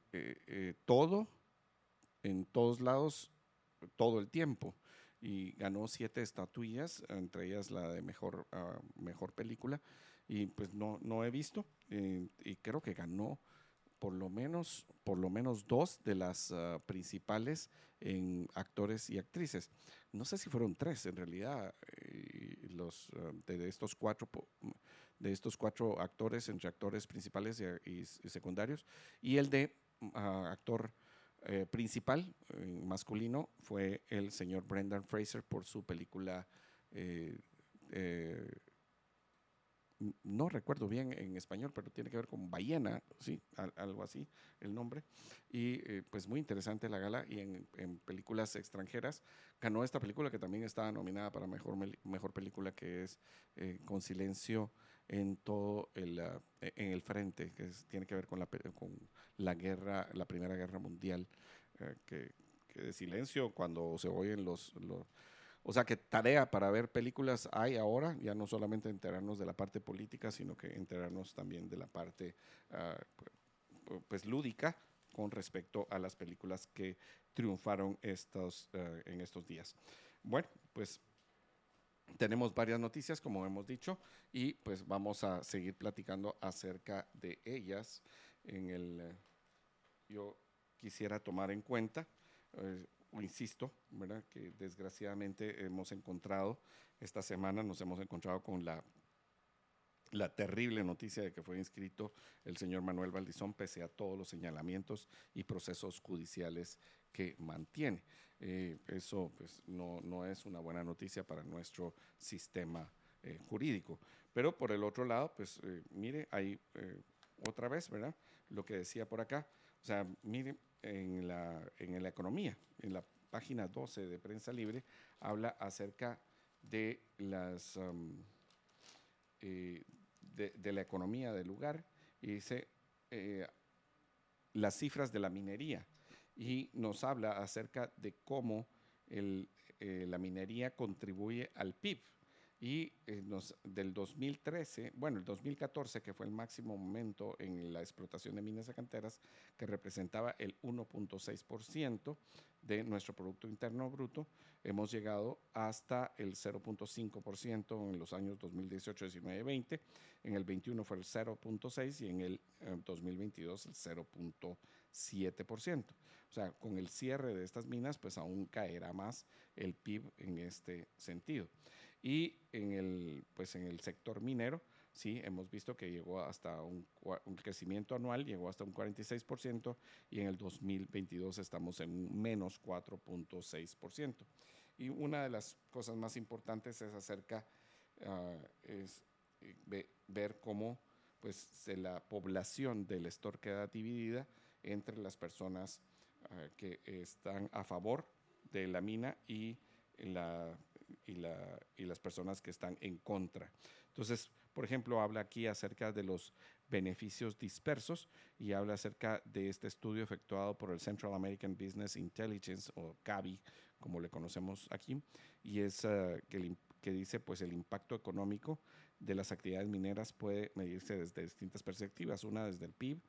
todo en todos lados todo el tiempo y ganó siete estatuillas, entre ellas la de mejor, ah, mejor película. Y pues no, no he visto, eh, y creo que ganó por lo menos, por lo menos dos de las ah, principales en actores y actrices. No sé si fueron tres en realidad, eh, los, ah, de, estos cuatro de estos cuatro actores entre actores principales y, secundarios, y el de actor eh, principal eh, masculino fue el señor Brendan Fraser por su película, eh, no recuerdo bien en español, pero tiene que ver con ballena, sí, algo así el nombre. Y pues muy interesante la gala y en, en, películas extranjeras ganó esta película que también estaba nominada para mejor, mejor película que es Con Silencio en todo el, e, en el frente, que tiene que ver con la, con la guerra, la Primera Guerra Mundial, eh, que, de silencio cuando se oyen los, O sea que tarea para ver películas hay ahora, ya no solamente enterarnos de la parte política, sino que enterarnos también de la parte pu- pues lúdica con respecto a las películas que triunfaron estos, eh, en estos días. Bueno, pues tenemos varias noticias, como hemos dicho, y pues vamos a seguir platicando acerca de ellas. En el, eh, yo quisiera tomar en cuenta, eh, insisto, ¿verdad? que desgraciadamente hemos encontrado, esta semana nos hemos encontrado con la, la terrible noticia de que fue inscrito el señor Manuel Valdizón, pese a todos los señalamientos y procesos judiciales que mantiene. Eh, eso pues, no, no es una buena noticia para nuestro sistema eh, jurídico. Pero por el otro lado, pues eh, mire, hay otra vez, ¿verdad? Lo que decía por acá. O sea, mire, en la, en la economía, en la página 12 de Prensa Libre, habla acerca de las... de, la economía del lugar y dice las cifras de la minería y nos habla acerca de cómo el, eh, la minería contribuye al PIB. Y eh, del 2013, bueno, el 2014, que fue el máximo momento en la explotación de minas y canteras, que representaba el 1.6% de nuestro Producto Interno Bruto, hemos llegado hasta el 0.5% en los años 2018, 19, 20. En el 21 fue el 0.6 y en el eh, 2022 el 0.7%. O sea, con el cierre de estas minas, pues aún caerá más el PIB en este sentido. Y en el, pues en el sector minero, sí, hemos visto que llegó hasta un, crecimiento anual, llegó hasta un 46% y en el 2022 estamos en un menos 4.6%. Y una de las cosas más importantes es acerca, ah, es eh, ve- ver cómo pues, la población del store queda dividida entre las personas ah, que están a favor de la mina y, la, y, la- y las personas que están en contra. Entonces, por ejemplo, habla aquí acerca de los beneficios dispersos y habla acerca de este estudio efectuado por el Central American Business Intelligence o CABI, como le conocemos aquí, y es ah, que, que dice pues el impacto económico de las actividades mineras puede medirse desde distintas perspectivas, una desde el PIB,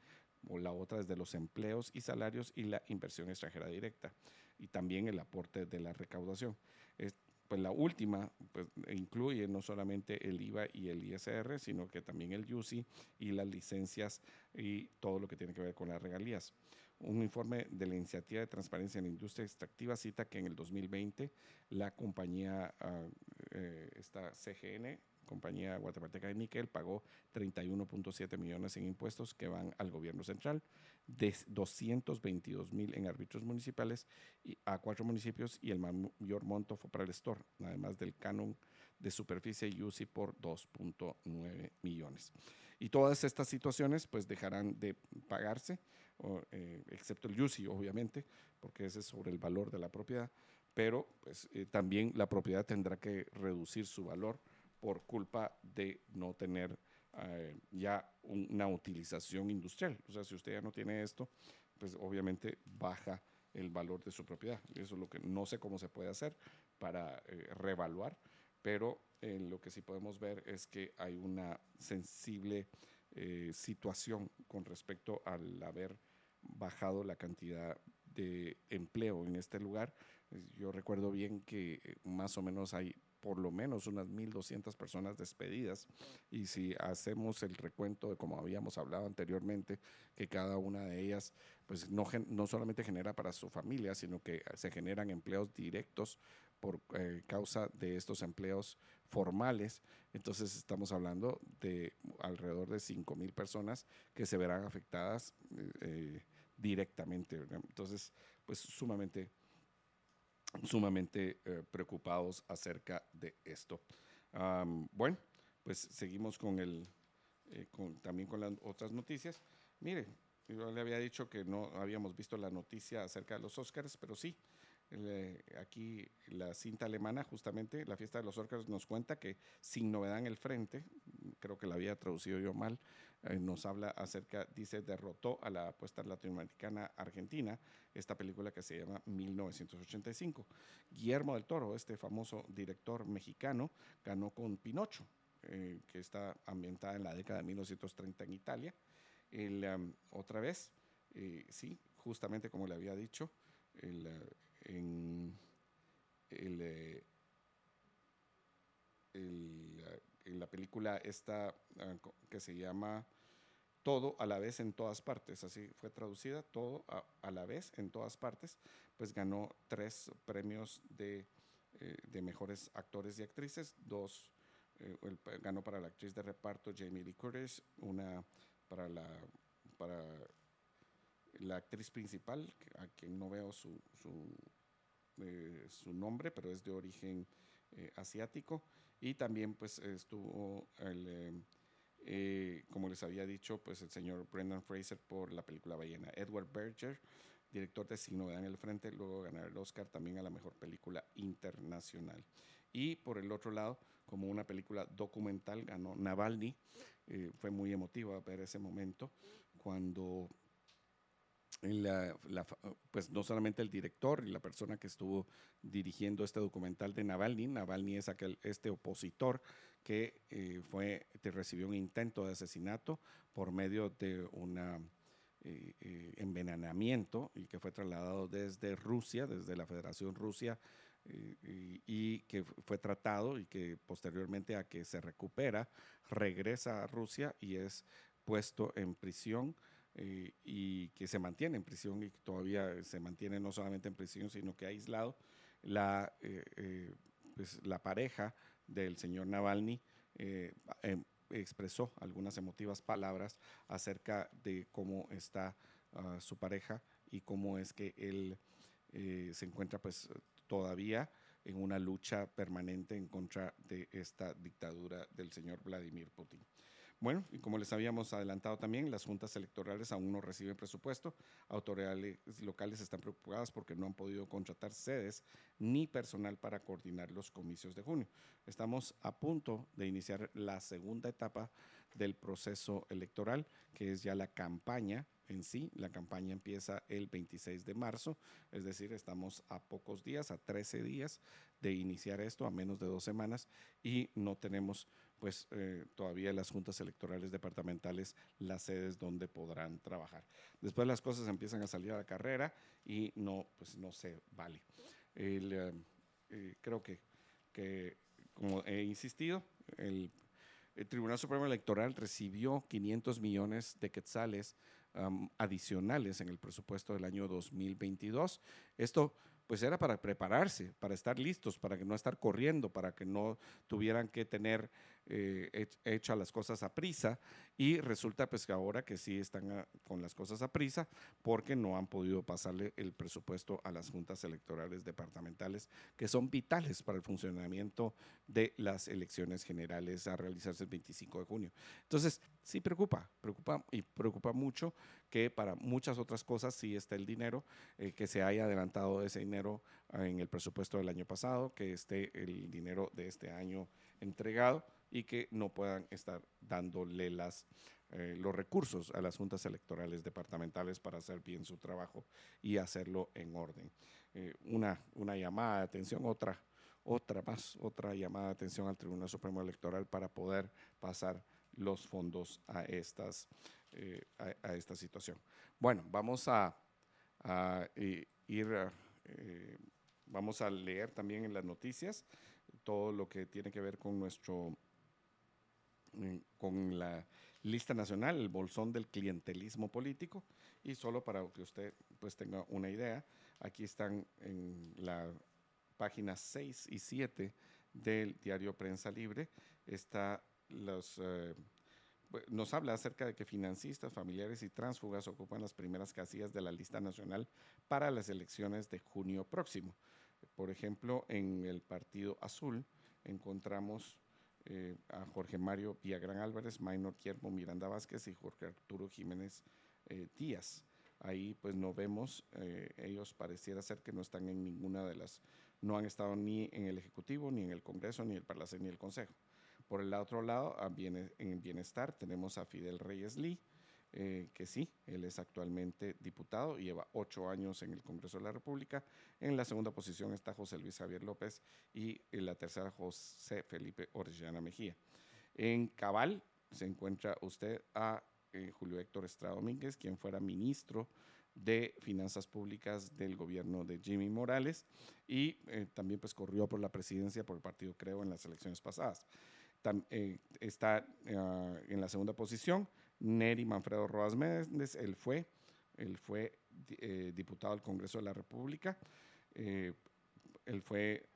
o la otra desde los empleos y salarios y la inversión extranjera directa y también el aporte de la recaudación. Es- pues la última pues, incluye no solamente el IVA y el ISR, sino que también el UCI y las licencias y todo lo que tiene que ver con las regalías. Un informe de la Iniciativa de Transparencia en la Industria Extractiva cita que en el 2020 la compañía, ah, eh, esta CGN, compañía guatemalteca de níquel, pagó 31.7 millones en impuestos que van al gobierno central, de 222 mil en árbitros municipales y a cuatro municipios y el mayor monto fue para el store, además del canon de superficie y UCI por 2.9 millones. Y todas estas situaciones pues dejarán de pagarse, o, eh, excepto el UCI obviamente, porque ese es sobre el valor de la propiedad, pero pues eh, también la propiedad tendrá que reducir su valor por culpa de no tener eh, ya un- una utilización industrial. O sea, si usted ya no tiene esto, pues obviamente baja el valor de su propiedad. Eso es lo que no sé cómo se puede hacer para eh, reevaluar, pero eh, lo que sí podemos ver es que hay una sensible eh, situación con respecto al haber bajado la cantidad de empleo en este lugar. Yo recuerdo bien que más o menos hay por lo menos unas 1.200 personas despedidas y si hacemos el recuento de como habíamos hablado anteriormente, que cada una de ellas pues no, no solamente genera para su familia, sino que se generan empleos directos por eh, causa de estos empleos formales. Entonces estamos hablando de alrededor de 5 mil personas que se verán afectadas eh, eh, directamente. Entonces, pues sumamente sumamente eh, preocupados acerca de esto. Am, bueno, pues seguimos con el, eh, con- también con las otras noticias. Mire, yo le había dicho que no habíamos visto la noticia acerca de los Oscars, pero sí, Aquí la cinta alemana, justamente, la fiesta de los Óscares nos cuenta que sin novedad en el frente, creo que la había traducido yo mal, eh, nos habla acerca, dice, derrotó a la apuesta latinoamericana Argentina, esta película que se llama 1985. Guillermo del Toro, este famoso director mexicano, ganó con Pinocho, eh, que está ambientada en la década de 1930 en Italia. Otra vez, eh, sí, justamente como le había dicho, el, eh, en la película esta ah, que se llama Todo a la vez en todas partes, así fue traducida, Todo a, la vez en todas partes, pues ganó tres premios de, eh, de mejores actores y actrices, dos eh, ganó para la actriz de reparto Jamie Lee Curtis, una para la para la actriz principal, a quien no veo su, su nombre, pero es de origen eh, asiático. Y también pues estuvo, el, eh, eh, como les había dicho, pues el señor Brendan Fraser por la película Ballena. Edward Berger, director de Sin Novedad en el Frente, luego ganar el Oscar también a la mejor película internacional. Y por el otro lado, como una película documental, ganó Navalny. Fue muy emotiva ver ese momento cuando pues no solamente el director y la persona que estuvo dirigiendo este documental de Navalny, Navalny es aquel, este opositor que eh, fue, te recibió un intento de asesinato por medio de una eh, eh, envenenamiento y que fue trasladado desde Rusia, desde la Federación Rusia, eh, y, que fu- fue tratado y que posteriormente a que se recupera, regresa a Rusia y es puesto en prisión eh, y que se mantiene en prisión y que todavía se mantiene no solamente en prisión, sino que aislado. La, eh, eh, pues, la pareja del señor Navalny eh, em- expresó algunas emotivas palabras acerca de cómo está ah, su pareja y cómo es que él eh, se encuentra pues todavía en una lucha permanente en contra de esta dictadura del señor Vladimir Putin. Bueno, y como les habíamos adelantado también, las juntas electorales aún no reciben presupuesto. Autoridades locales están preocupadas porque no han podido contratar sedes ni personal para coordinar los comicios de junio. Estamos a punto de iniciar la segunda etapa del proceso electoral, que es ya la campaña en sí. La campaña empieza el 26 de marzo, es decir, estamos a pocos días, a 13 días de iniciar esto, a menos de dos semanas, y no tenemos pues eh, todavía las juntas electorales departamentales las sedes donde podrán trabajar. Después las cosas empiezan a salir a la carrera y no, pues no se vale. Eh, eh, creo que, que, como he insistido, el, Tribunal Supremo Electoral recibió 500 millones de quetzales adicionales en el presupuesto del año 2022. Esto pues era para prepararse, para estar listos, para que no estar corriendo, para que no tuvieran que tener eh, hech- hechas las cosas a prisa y resulta pues que ahora que sí están ah, con las cosas a prisa porque no han podido pasarle el presupuesto a las juntas electorales departamentales que son vitales para el funcionamiento de las elecciones generales a realizarse el 25 de junio. Entonces, sí preocupa, preocupa y preocupa mucho que para muchas otras cosas sí está el dinero, eh, que se haya adelantado ese dinero ah, en el presupuesto del año pasado, que esté el dinero de este año entregado y que no puedan estar dándole las, eh, los recursos a las juntas electorales departamentales para hacer bien su trabajo y hacerlo en orden. Eh, una, una llamada de atención, otra, otra más, otra llamada de atención al Tribunal Supremo Electoral para poder pasar los fondos a, estas, eh, a, esta situación. Bueno, vamos a, ir, vamos a leer también en las noticias todo lo que tiene que ver con nuestro con la lista nacional, el bolsón del clientelismo político. Y solo para que usted pues tenga una idea, aquí están en la página 6 y 7 del diario Prensa Libre, está los... eh, bu- nos habla acerca de que financistas, familiares y tránsfugas ocupan las primeras casillas de la lista nacional para las elecciones de junio próximo. Por ejemplo, en el Partido Azul encontramos eh, a Jorge Mario Villagrán Álvarez, Maynor Guillermo Miranda Vázquez y Jorge Arturo Jiménez eh, Díaz. Ahí pues no vemos, eh, ellos pareciera ser que no están en ninguna de las, no han estado ni en el Ejecutivo, ni en el Congreso, ni el Parlacén, ni el Consejo. Por el otro lado, en Bienestar tenemos a Fidel Reyes Lee, eh, que sí, él es actualmente diputado, lleva ocho años en el Congreso de la República. En la segunda posición está José Luis Javier López y en la tercera José Felipe Orellana Mejía. En Cabal se encuentra usted a eh, Julio Héctor Estrada Domínguez, quien fuera ministro de Finanzas Públicas del gobierno de Jimmy Morales y eh, también pues corrió por la presidencia por el partido Creo en las elecciones pasadas. está ah, en la segunda posición Neri Manfredo Rodas Méndez, él fue, él fue eh, diputado al Congreso de la República, eh, él fue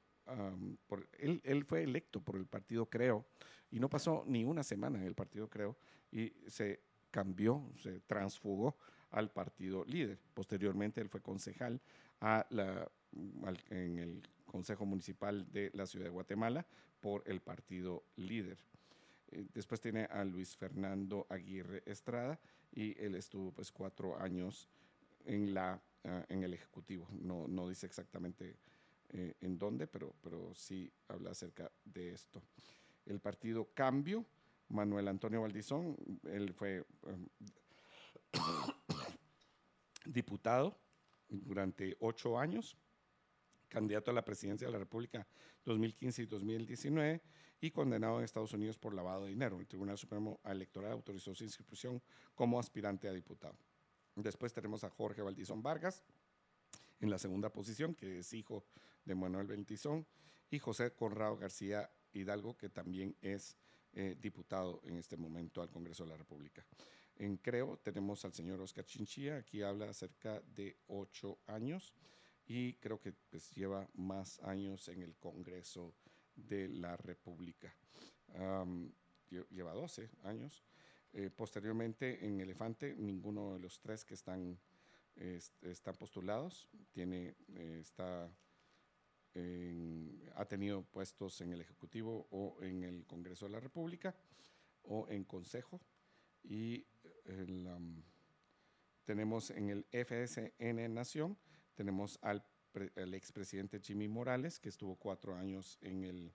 por, él, él, fue electo por el partido Creo y no pasó ni una semana en el partido Creo y se cambió, se transfugó al partido líder. Posteriormente él fue concejal en el Consejo Municipal de la Ciudad de Guatemala por el partido líder. Eh, después tiene a Luis Fernando Aguirre Estrada y él estuvo pues cuatro años en, la, ah, en el Ejecutivo. No, no dice exactamente eh, en dónde, pero, pero sí habla acerca de esto. El partido Cambio, Manuel Antonio Valdizón, él fue em, diputado durante ocho años, candidato a la presidencia de la República 2015 y 2019 y condenado en Estados Unidos por lavado de dinero. El Tribunal Supremo Electoral autorizó su inscripción como aspirante a diputado. Después tenemos a Jorge Valdizón Vargas en la segunda posición, que es hijo de Manuel Valdizón, y José Conrado García Hidalgo, que también es eh, diputado en este momento al Congreso de la República. En Creo tenemos al señor Oscar Chinchilla, aquí habla acerca de ocho años y creo que pues, lleva más años en el Congreso de la República. lleva 12 años. Eh, posteriormente, en Elefante, ninguno de los tres que están, están postulados tiene, eh, está ha tenido puestos en el Ejecutivo o en el Congreso de la República o en Consejo. Y tenemos en el FSN Nación, tenemos al el expresidente Jimmy Morales, que estuvo cuatro años en, el,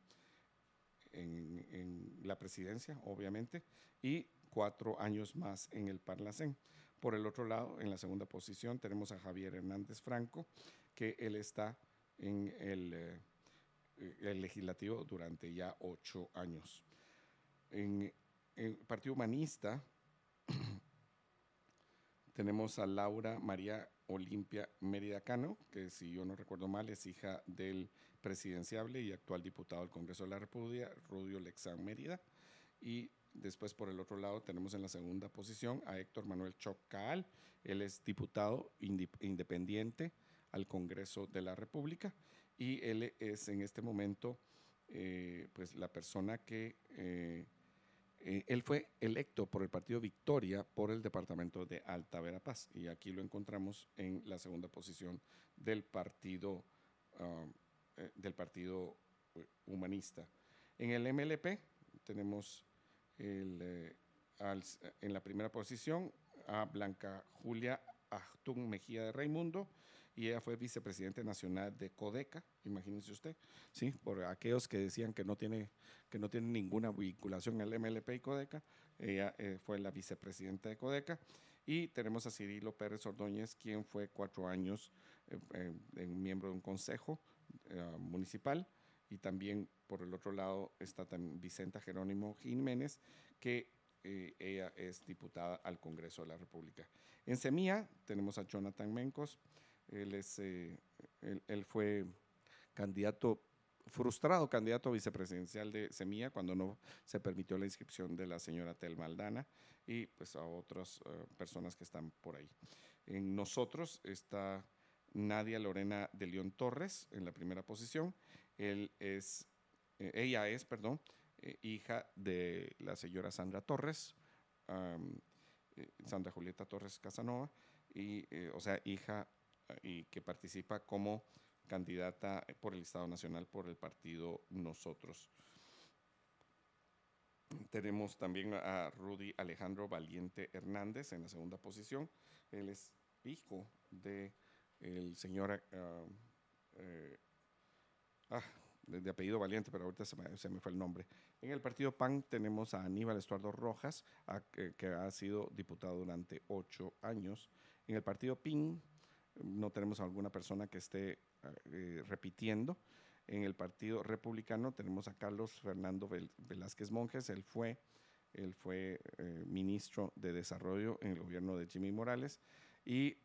en, la presidencia, obviamente, y cuatro años más en el Parlacén. Por el otro lado, en la segunda posición, tenemos a Javier Hernández Franco, que él está en el, eh, el legislativo durante ya ocho años. En el Partido Humanista tenemos a Laura María Olimpia Mérida Cano, que si yo no recuerdo mal es hija del presidenciable y actual diputado del Congreso de la República, Rudio Lexán Mérida. Y después por el otro lado tenemos en la segunda posición a Héctor Manuel Chocal, él es diputado independiente al Congreso de la República y él es en este momento eh, pues la persona que... Eh, eh, él fue electo por el partido Victoria por el departamento de Alta Verapaz y aquí lo encontramos en la segunda posición del partido, ah, eh, del partido eh, humanista. En el MLP tenemos en la primera posición a Blanca Julia Achtun Mejía de Raimundo, y ella fue vicepresidente nacional de Codeca, imagínense usted, ¿sí? Por aquellos que decían que no tiene, que no tiene ninguna vinculación el MLP y Codeca, ella eh, fue la vicepresidenta de Codeca. Y tenemos a Cirilo Pérez Ordóñez, quien fue cuatro años eh, eh, miembro de un consejo municipal. Y también, por el otro lado, está Vicenta Jerónimo Jiménez, que ella es diputada al Congreso de la República. En Semilla tenemos a Jonathan Mencos, él, es, eh, él, fue candidato, frustrado candidato vicepresidencial de Semilla cuando no se permitió la inscripción de la señora Tel Maldana y pues a otras eh, personas que están por ahí. En nosotros está Nadia Lorena de León Torres en la primera posición. Él es, eh, ella es, perdón, hija de la señora Sandra Torres, Sandra Julieta Torres Casanova, y, o sea, hija y que participa como candidata por el Estado Nacional por el partido Nosotros. Tenemos también a Rudy Alejandro Valiente Hernández en la segunda posición. Él es hijo de señor ah, eh, ah, de, apellido Valiente, pero ahorita se me, fue el nombre. En el partido PAN tenemos a Aníbal Estuardo Rojas, que, que ha sido diputado durante ocho años. En el partido PIN no tenemos a alguna persona que esté eh, repitiendo. En el Partido Republicano tenemos a Carlos Fernando Vel- Velázquez Monjes, él fue, él fue eh, ministro de Desarrollo en el gobierno de Jimmy Morales, y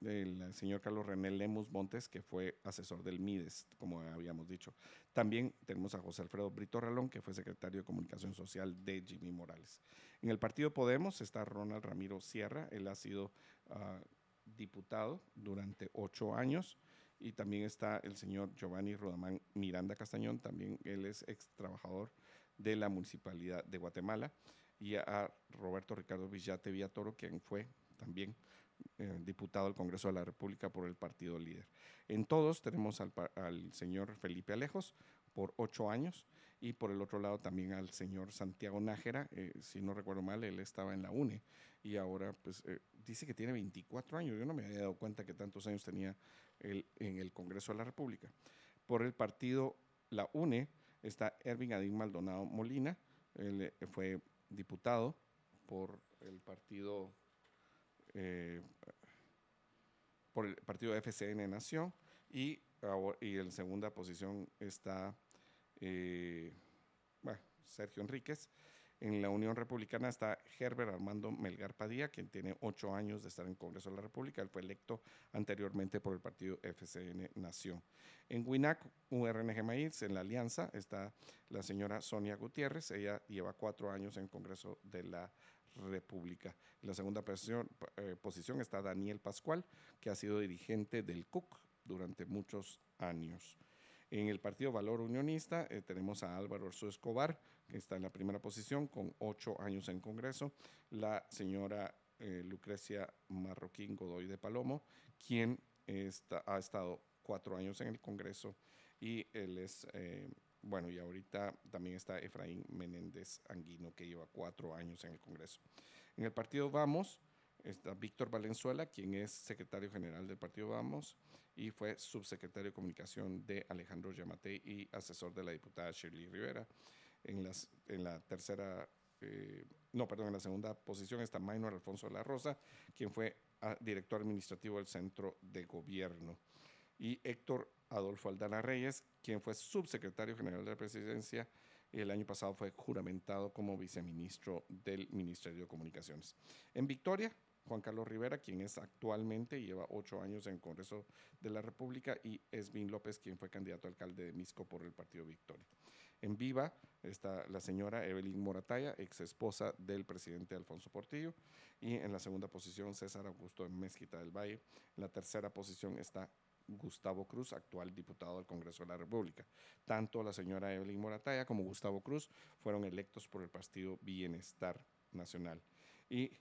el señor Carlos René Lemus Montes, que fue asesor del MIDES, como habíamos dicho. También tenemos a José Alfredo Brito Ralón, que fue secretario de Comunicación Social de Jimmy Morales. En el Partido Podemos está Ronald Ramiro Sierra, él ha sido ah, diputado durante ocho años. Y también está el señor Giovanni Rodamán Miranda Castañón, también él es ex trabajador de la Municipalidad de Guatemala, y a Roberto Ricardo Villate Villatoro, quien fue también eh, diputado del Congreso de la República por el partido líder. En todos tenemos al, señor Felipe Alejos por ocho años y por el otro lado también al señor Santiago Nájera, eh, si no recuerdo mal, él estaba en la UNE y ahora pues eh, dice que tiene 24 años, yo no me había dado cuenta que tantos años tenía él en el Congreso de la República. Por el partido La UNE está Ervin Adín Maldonado Molina, él eh, fue diputado por el partido eh, por el partido FCN Nación y, y en segunda posición está Sergio Enríquez. En la Unión Republicana está Herbert Armando Melgar Padilla, quien tiene ocho años de estar en Congreso de la República. Él fue electo anteriormente por el partido FCN Nación. En WINAC, URNG Maíz, en la alianza, está la señora Sonia Gutiérrez. Ella lleva cuatro años en Congreso de la República. En la segunda posición, eh, posición está Daniel Pascual, que ha sido dirigente del CUC durante muchos años. En el Partido Valor Unionista eh, tenemos a Álvaro Orso Escobar, que está en la primera posición con ocho años en Congreso. La señora eh, Lucrecia Marroquín Godoy de Palomo, quien está- ha estado cuatro años en el Congreso y él es, eh, bueno, y ahorita también está Efraín Menéndez Anguino, que lleva cuatro años en el Congreso. En el partido Vamos está Víctor Valenzuela, quien es secretario general del partido Vamos y fue subsecretario de comunicación de Alejandro Yamate y asesor de la diputada Shirley Rivera. En, las, en la tercera, eh, no, perdón, en la segunda posición está Maynor Alfonso de la Rosa, quien fue ah, director administrativo del Centro de Gobierno. Y Héctor Adolfo Aldana Reyes, quien fue subsecretario general de la presidencia y el año pasado fue juramentado como viceministro del Ministerio de Comunicaciones. En Victoria, Juan Carlos Rivera, quien es actualmente, lleva ocho años en el Congreso de la República, y Esvin López, quien fue candidato a alcalde de Misco por el Partido Victoria. En Viva está la señora Evelyn Morataya, ex esposa del presidente Alfonso Portillo, y en la segunda posición César Augusto Mezquita del Valle. En la tercera posición está Gustavo Cruz, actual diputado del Congreso de la República. Tanto la señora Evelyn Morataya como Gustavo Cruz fueron electos por el Partido Bienestar Nacional. Y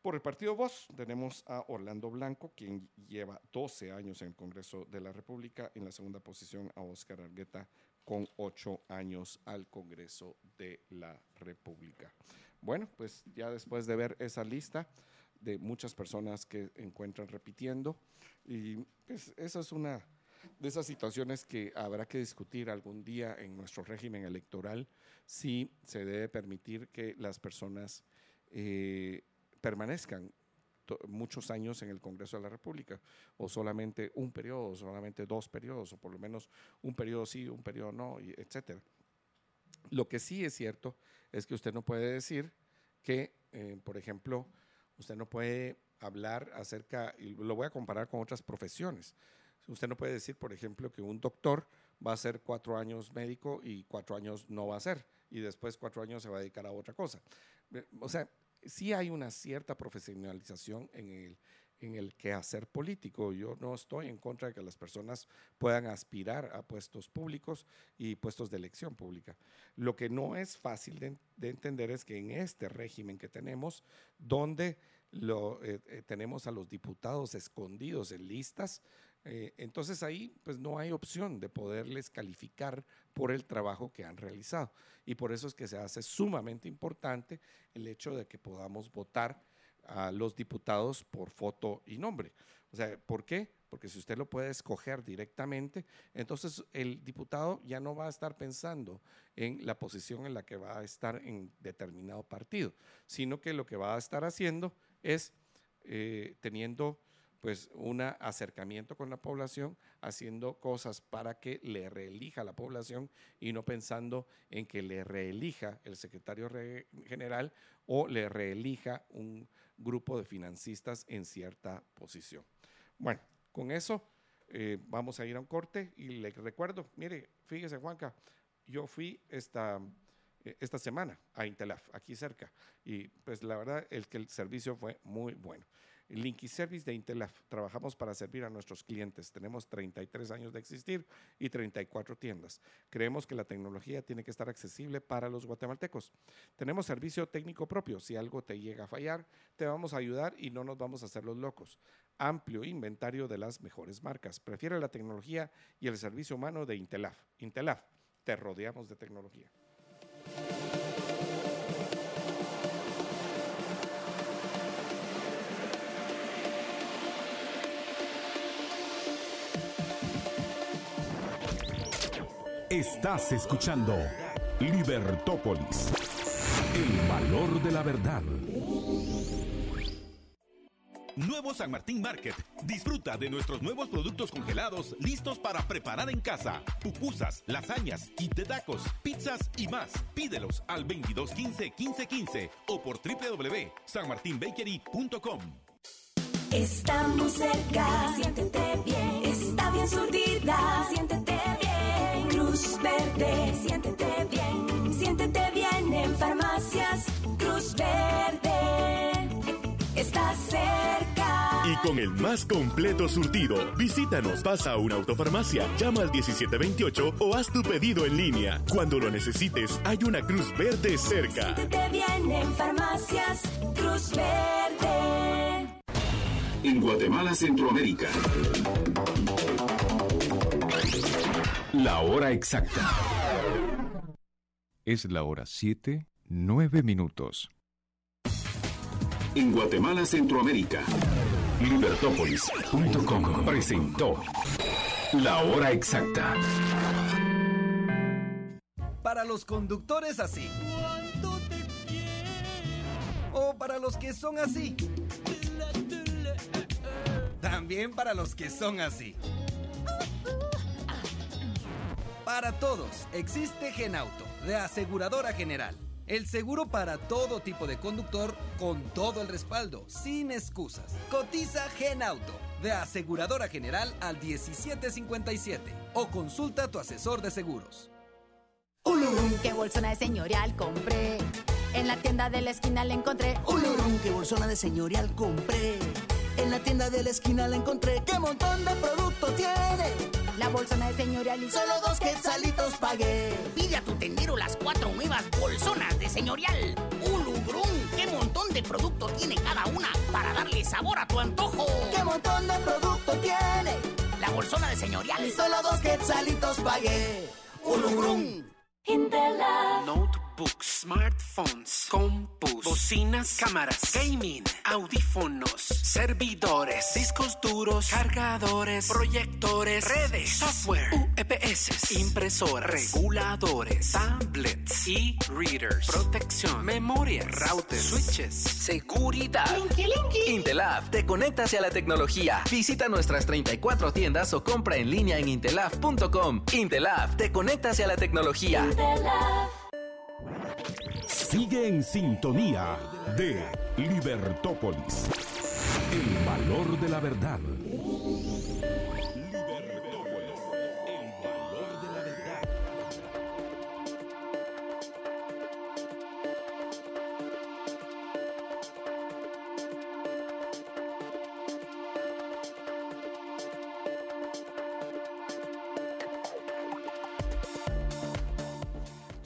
por el partido Voz tenemos a Orlando Blanco, quien lleva 12 años en el Congreso de la República. En la segunda posición a Oscar Argueta, con 8 años al Congreso de la República. Bueno, pues ya después de ver esa lista de muchas personas que encuentran repitiendo, y pues esa es una de esas situaciones que habrá que discutir algún día en nuestro régimen electoral, si se debe permitir que las personas eh, permanezcan muchos años en el Congreso de la República, o solamente un periodo, o solamente dos periodos, o por lo menos un periodo sí, un periodo no, etcétera. Lo que sí es cierto es que usted no puede decir que, eh, por ejemplo, usted no puede hablar acerca, y lo voy a comparar con otras profesiones. Usted no puede decir, por ejemplo, que un doctor va a ser cuatro años médico y cuatro años no va a ser, y después cuatro años se va a dedicar a otra cosa. O sea, sí hay una cierta profesionalización en el, en el quehacer político. Yo no estoy en contra de que las personas puedan aspirar a puestos públicos y puestos de elección pública. Lo que no es fácil de, de entender es que en este régimen que tenemos, donde lo, eh, eh, tenemos a los diputados escondidos en listas, eh, entonces ahí pues no hay opción de poderles calificar por el trabajo que han realizado. Y por eso es que se hace sumamente importante el hecho de que podamos votar a los diputados por foto y nombre. O sea, ¿por qué? Porque si usted lo puede escoger directamente, entonces el diputado ya no va a estar pensando en la posición en la que va a estar en determinado partido, sino que lo que va a estar haciendo es eh, teniendo pues un acercamiento con la población, haciendo cosas para que le reelija la población y no pensando en que le reelija el secretario general o le reelija un grupo de financistas en cierta posición. Bueno, con eso eh, vamos a ir a un corte y le recuerdo, mire, fíjese Juanca, yo fui esta, eh, esta semana a Intelaf, aquí cerca, y pues la verdad es que el servicio fue muy bueno. Linky Service de Intelaf. Trabajamos para servir a nuestros clientes. Tenemos 33 años de existir y 34 tiendas. Creemos que la tecnología tiene que estar accesible para los guatemaltecos. Tenemos servicio técnico propio. Si algo te llega a fallar, te vamos a ayudar y no nos vamos a hacer los locos. Amplio inventario de las mejores marcas. Prefiere la tecnología y el servicio humano de Intelaf. Intelaf, te rodeamos de tecnología. Estás escuchando Libertópolis, el valor de la verdad. Nuevo San Martín Market. Disfruta de nuestros nuevos productos congelados listos para preparar en casa. Pupusas, lasañas, kit de tacos, pizzas y más. Pídelos al 2215 1515 o por www.sanmartinbakery.com. Estamos cerca, siéntete bien. Está bien surdida, siéntete bien. Cruz Verde, siéntete bien. Siéntete bien en farmacias. Cruz Verde, está cerca. Y con el más completo surtido, visítanos, pasa a una autofarmacia, llama al 1728 o haz tu pedido en línea. Cuando lo necesites, hay una Cruz Verde cerca. Siéntete bien en farmacias. Cruz Verde. En Guatemala, Centroamérica. La hora exacta. Es la hora 7, 9 minutos. En Guatemala, Centroamérica. Libertópolis.com presentó La hora exacta. Para los conductores así. O para los que son así. También para los que son así. Para todos existe Genauto, de Aseguradora General. El seguro para todo tipo de conductor con todo el respaldo, sin excusas. Cotiza Genauto, de Aseguradora General al 1757 o consulta a tu asesor de seguros. Ulurum, qué bolsona de señorial compré. En la tienda de la esquina la encontré. Ulurum, qué bolsona de señorial compré. En la tienda de la esquina la encontré. ¡Qué montón de producto tiene! La bolsona de señorial y solo dos quetzalitos pagué. Pide a tu tendero las cuatro nuevas bolsonas de señorial. Ulurum, qué montón de producto tiene cada una para darle sabor a tu antojo. ¡Qué montón de producto tiene! La bolsona de señorial. Y solo dos quetzalitos pagué. Ulurum. Intelab. Smartphones, compus, bocinas, cámaras, gaming, audífonos, servidores, discos duros, cargadores, proyectores, redes, software, UPS, impresoras, reguladores, tablets, e-readers, protección, memoria, routers, switches, seguridad. Intelaf, te conecta hacia la tecnología. Visita nuestras 34 tiendas o compra en línea en intelaf.com. Intelaf, te conecta hacia la tecnología. Sigue en sintonía de Libertópolis. El valor de la verdad.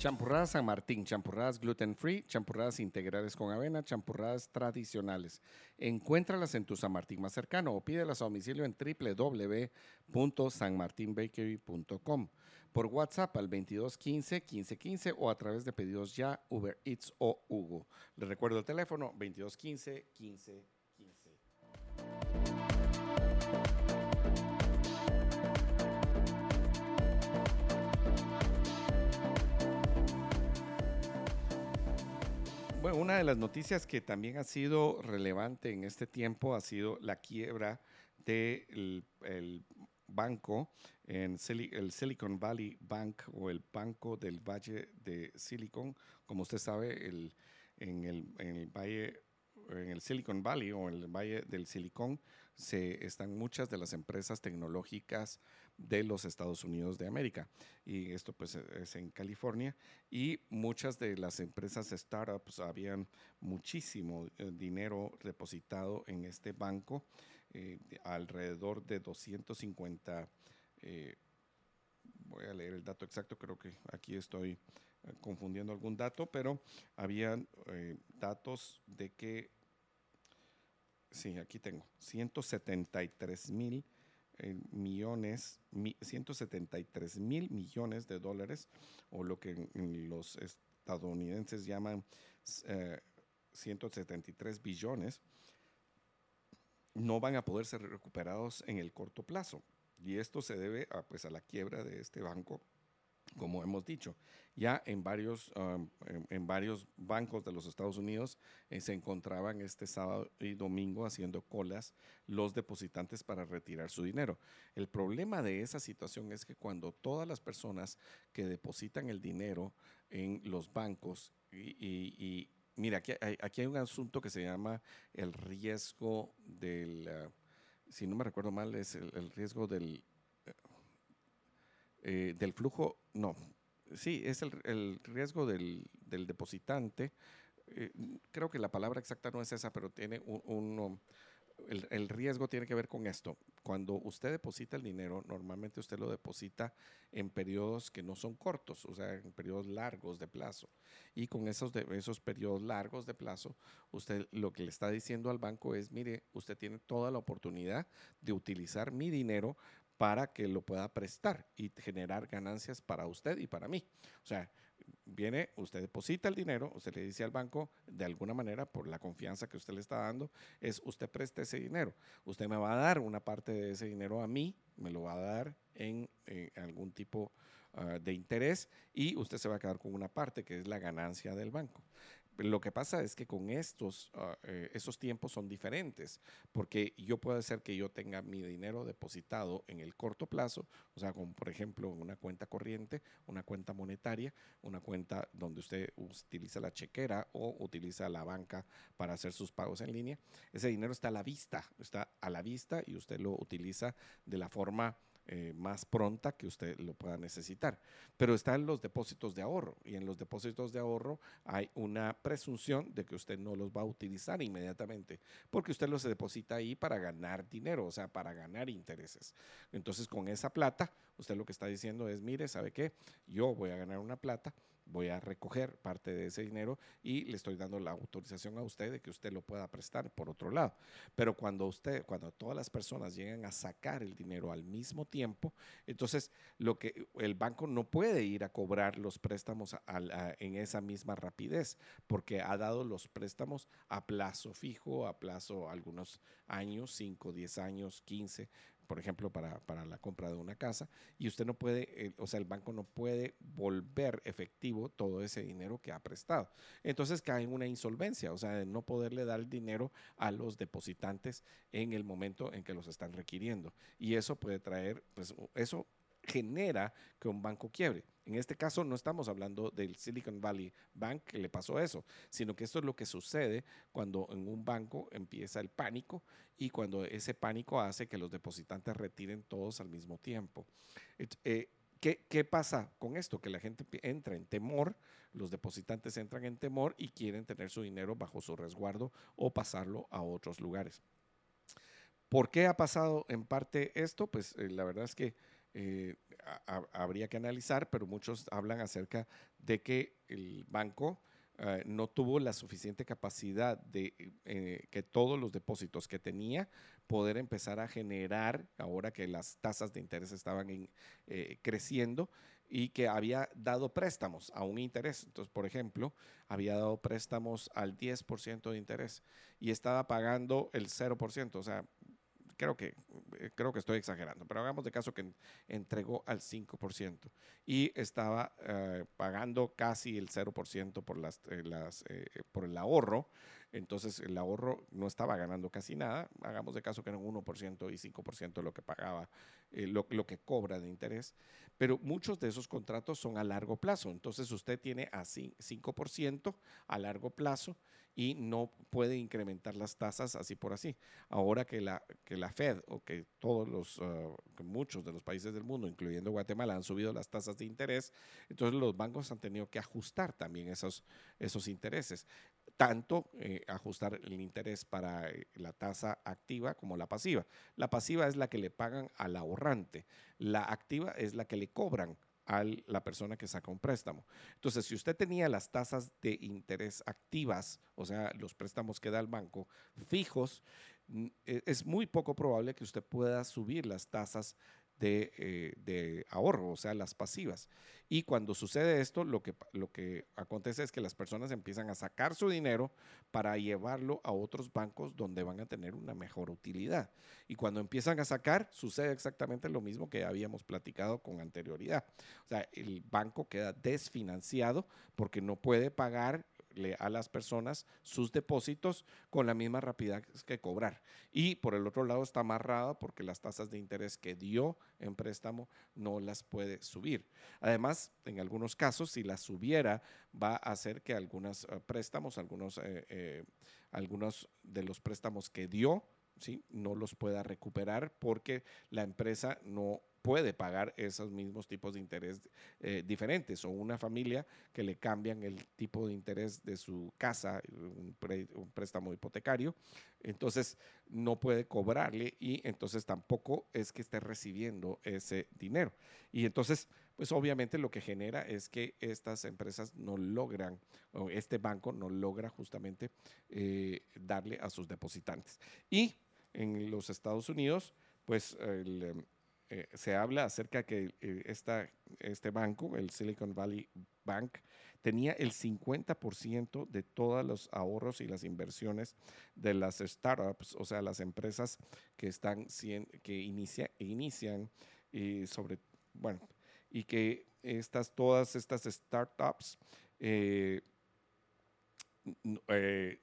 Champurradas San Martín, champurradas gluten free, champurradas integrales con avena, champurradas tradicionales. Encuéntralas en tu San Martín más cercano o pídelas a domicilio en www.sanmartinbakery.com. por WhatsApp al 2215 1515 o a través de pedidos ya Uber Eats o Hugo. Les recuerdo el teléfono 2215 1515. Bueno, una de las noticias que también ha sido relevante en este tiempo ha sido la quiebra del el banco, en el Silicon Valley Bank o el Banco del Valle de Silicon. Como usted sabe, el, en, el, en el Valle, en el Silicon Valley o en el Valle del Silicon se están muchas de las empresas tecnológicas de los Estados Unidos de América. Y esto pues e- es en California. Y muchas de las empresas startups habían muchísimo eh, dinero depositado en este banco, eh, de alrededor de 250 eh, voy a leer el dato exacto, creo que aquí estoy confundiendo algún dato, pero habían datos de que, sí, aquí tengo, 173 mil eh, millones, mi- 173 mil millones de dólares, o lo que los estadounidenses llaman eh, 173 billones, no van a poder ser recuperados en el corto plazo. Y esto se debe a, pues, a la quiebra de este banco, como hemos dicho. Ya en varios, um, en, varios bancos de los Estados Unidos eh, se encontraban este sábado y domingo haciendo colas los depositantes para retirar su dinero. El problema de esa situación es que cuando todas las personas que depositan el dinero en los bancos y, mira, aquí hay, aquí hay un asunto que se llama el riesgo del, ah, si no me recuerdo mal, es el riesgo del, eh, del flujo, no, sí, es el, el riesgo del, del depositante. eh, creo que la palabra exacta no es esa, pero tiene un, uno- el, el riesgo tiene que ver con esto. Cuando usted deposita el dinero, normalmente usted lo deposita en periodos que no son cortos, o sea, en periodos largos de plazo. Y con esos, de, esos periodos largos de plazo, usted lo que le está diciendo al banco es, mire, usted tiene toda la oportunidad de utilizar mi dinero para que lo pueda prestar y generar ganancias para usted y para mí. O sea, viene, usted deposita el dinero, usted le dice al banco, de alguna manera, por la confianza que usted le está dando, es usted presta ese dinero. Usted me va a dar una parte de ese dinero a mí, me lo va a dar en eh, algún tipo ah, de interés y usted se va a quedar con una parte que es la ganancia del banco. Lo que pasa es que con estos, eh, esos tiempos son diferentes, porque yo puedo hacer que yo tenga mi dinero depositado en el corto plazo, o sea, como por ejemplo una cuenta corriente, una cuenta monetaria, una cuenta donde usted utiliza la chequera o utiliza la banca para hacer sus pagos en línea. Ese dinero está a la vista, está a la vista y usted lo utiliza de la forma eh, más pronta que usted lo pueda necesitar. Pero están los depósitos de ahorro y en los depósitos de ahorro hay una presunción de que usted no los va a utilizar inmediatamente porque usted los deposita ahí para ganar dinero, o sea, para ganar intereses. Entonces, con esa plata, usted lo que está diciendo es, mire, ¿sabe qué? Yo voy a ganar una plata, voy a recoger parte de ese dinero y le estoy dando la autorización a usted de que usted lo pueda prestar por otro lado. Pero cuando usted, cuando todas las personas llegan a sacar el dinero al mismo tiempo, entonces lo que el banco no puede ir a cobrar los préstamos en esa misma rapidez, porque ha dado los préstamos a plazo fijo, a plazo algunos años, 5, 10 años, 15, por ejemplo, para, para la compra de una casa, y usted no puede, eh, o sea, el banco no puede volver efectivo todo ese dinero que ha prestado. Entonces cae en una insolvencia, o sea, de no poderle dar el dinero a los depositantes en el momento en que los están requiriendo. Y eso puede traer, pues eso genera que un banco quiebre. En este caso no estamos hablando del Silicon Valley Bank que le pasó eso, sino que esto es lo que sucede cuando en un banco empieza el pánico y cuando ese pánico hace que los depositantes retiren todos al mismo tiempo. Eh, ¿Qué, qué pasa con esto? Que la gente entra en temor, los depositantes entran en temor y quieren tener su dinero bajo su resguardo o pasarlo a otros lugares. ¿Por qué ha pasado en parte esto? Pues eh, la verdad es que eh, ha- ha- habría que analizar, pero muchos hablan acerca de que el banco eh, no tuvo la suficiente capacidad de eh, que todos los depósitos que tenía poder empezar a generar, ahora que las tasas de interés estaban en- creciendo, y que había dado préstamos a un interés. Entonces, por ejemplo, había dado préstamos al 10% de interés y estaba pagando el 0%, o sea, creo que, eh, creo que estoy exagerando, pero hagamos de caso que en- entregó al 5% y estaba eh, pagando casi el 0% por, las, eh, las, eh, por el ahorro. Entonces el ahorro no estaba ganando casi nada. Hagamos de caso que era un 1% y 5% lo que pagaba, eh, lo, lo que cobra de interés. Pero muchos de esos contratos son a largo plazo. Entonces usted tiene así 5% a largo plazo y no puede incrementar las tasas así por así. Ahora que la, que la Fed o que todos los, ah, muchos de los países del mundo, incluyendo Guatemala, han subido las tasas de interés, entonces los bancos han tenido que ajustar también esos, esos intereses. Tanto eh, ajustar el interés para eh, la tasa activa como la pasiva. La pasiva es la que le pagan al ahorrante. La activa es la que le cobran a la persona que saca un préstamo. Entonces, si usted tenía las tasas de interés activas, o sea, los préstamos que da el banco fijos, e- es muy poco probable que usted pueda subir las tasas de, eh, de ahorro, o sea, las pasivas. Y cuando sucede esto, lo que, lo que acontece es que las personas empiezan a sacar su dinero para llevarlo a otros bancos donde van a tener una mejor utilidad. Y cuando empiezan a sacar, sucede exactamente lo mismo que habíamos platicado con anterioridad. O sea, el banco queda desfinanciado porque no puede pagar a las personas sus depósitos con la misma rapidez que cobrar. Y por el otro lado está amarrada porque las tasas de interés que dio en préstamo no las puede subir. Además, en algunos casos, si las subiera, va a hacer que algunos eh, préstamos, algunos, eh, eh, algunos de los préstamos que dio, ¿sí? no los pueda recuperar porque la empresa no puede pagar esos mismos tipos de interés eh, diferentes o una familia que le cambian el tipo de interés de su casa, un, préstamo hipotecario, entonces no puede cobrarle y entonces tampoco es que esté recibiendo ese dinero. Y entonces, pues obviamente lo que genera es que estas empresas no logran, o este banco no logra justamente eh, darle a sus depositantes. Y en los Estados Unidos, pues el, em, eh, se habla acerca que eh, esta, este banco, el Silicon Valley Bank, tenía el 50% de todos los ahorros y las inversiones de las startups, o sea, las empresas que están que inicia- inician y sobre, bueno, y que estas, todas estas startups eh,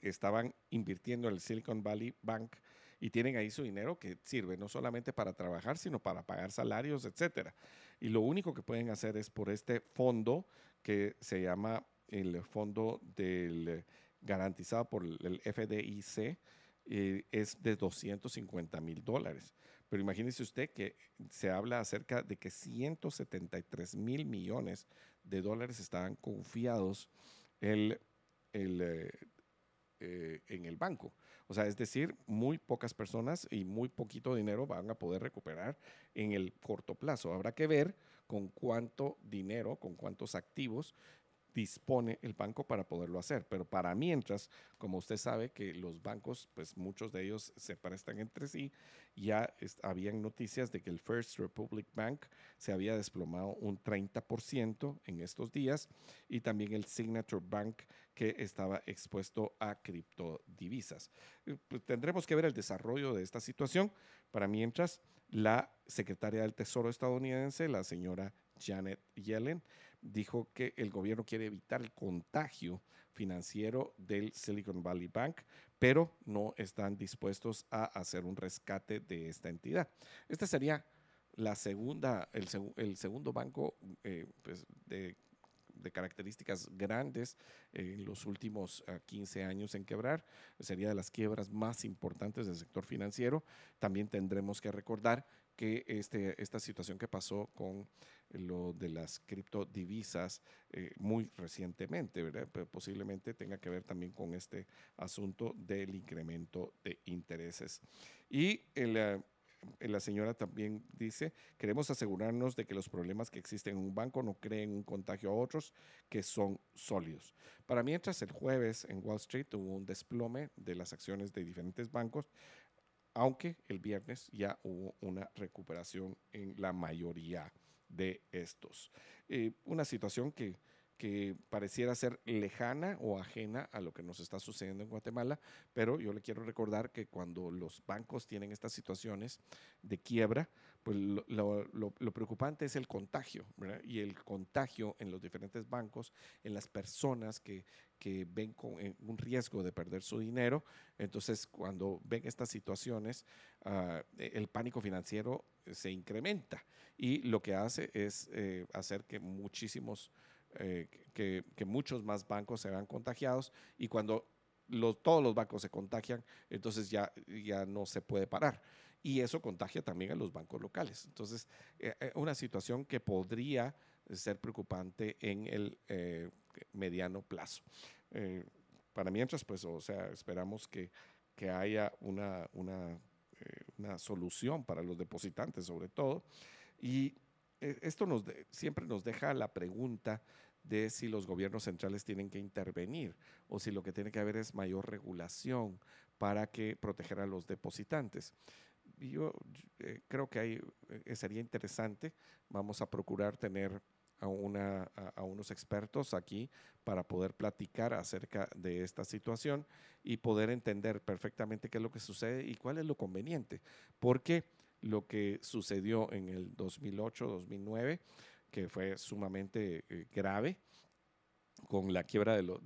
estaban invirtiendo en el Silicon Valley Bank y tienen ahí su dinero que sirve no solamente para trabajar, sino para pagar salarios, etcétera. Y lo único que pueden hacer es por este fondo que se llama el fondo del garantizado por el FDIC, eh, es de 250 mil dólares. Pero imagínese usted que se habla acerca de que 173 mil millones de dólares estaban confiados el, el, eh, eh, en el banco. O sea, es decir, muy pocas personas y muy poquito dinero van a poder recuperar en el corto plazo. Habrá que ver con cuánto dinero, con cuántos activos dispone el banco para poderlo hacer. Pero para mientras, como usted sabe que los bancos, pues muchos de ellos se prestan entre sí, ya habían noticias de que el First Republic Bank se había desplomado un 30% en estos días y también el Signature Bank que estaba expuesto a criptodivisas. Eh, pues, tendremos que ver el desarrollo de esta situación. Para mientras, la secretaria del Tesoro estadounidense, la señora Janet Yellen, dijo que el gobierno quiere evitar el contagio financiero del Silicon Valley Bank, pero no están dispuestos a hacer un rescate de esta entidad. Esta sería la segunda, el, segu- el segundo banco eh, pues, de, características grandes en los últimos ah, 15 años en quebrar. Sería de las quiebras más importantes del sector financiero. También tendremos que recordar que este, esta situación que pasó con lo de las criptodivisas eh, muy recientemente, ¿verdad? Pero posiblemente tenga que ver también con este asunto del incremento de intereses. Y el, eh, la señora también dice, queremos asegurarnos de que los problemas que existen en un banco no creen un contagio a otros que son sólidos. Para mientras, el jueves en Wall Street hubo un desplome de las acciones de diferentes bancos, aunque el viernes ya hubo una recuperación en la mayoría de estos. Eh, una situación que, que pareciera ser lejana o ajena a lo que nos está sucediendo en Guatemala, pero yo le quiero recordar que cuando los bancos tienen estas situaciones de quiebra, pues lo, lo- lo- preocupante es el contagio, ¿verdad? Y el contagio en los diferentes bancos, en las personas que, que ven con eh, un riesgo de perder su dinero. Entonces, cuando ven estas situaciones, e- el pánico financiero se incrementa y lo que hace es eh, hacer que muchísimos eh, que, que muchos más bancos se vean contagiados y cuando los, todos los bancos se contagian, entonces ya, ya no se puede parar. Y eso contagia también a los bancos locales. Entonces, eh, eh, una situación que podría ser preocupante en el eh, mediano plazo. Eh, para mientras, pues, o sea, esperamos que, que haya una, una, una solución para los depositantes, sobre todo. Y esto nos de- siempre nos deja la pregunta de si los gobiernos centrales tienen que intervenir o si lo que tiene que haber es mayor regulación para que proteger a los depositantes. Yo eh, creo que ahí eh, sería interesante. Vamos a procurar tener a, una, a, a unos expertos aquí para poder platicar acerca de esta situación y poder entender perfectamente qué es lo que sucede y cuál es lo conveniente. Porque lo que sucedió en el 2008-2009, que fue sumamente eh, grave, con la quiebra de, lo-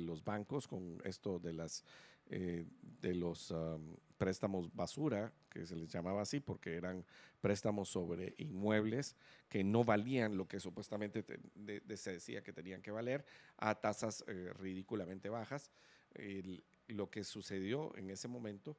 los bancos, con esto de las eh, de los am, préstamos basura, que se les llamaba así, porque eran préstamos sobre inmuebles que no valían lo que supuestamente te- de- se decía que tenían que valer, a tasas eh, ridículamente bajas. Lo que sucedió en ese momento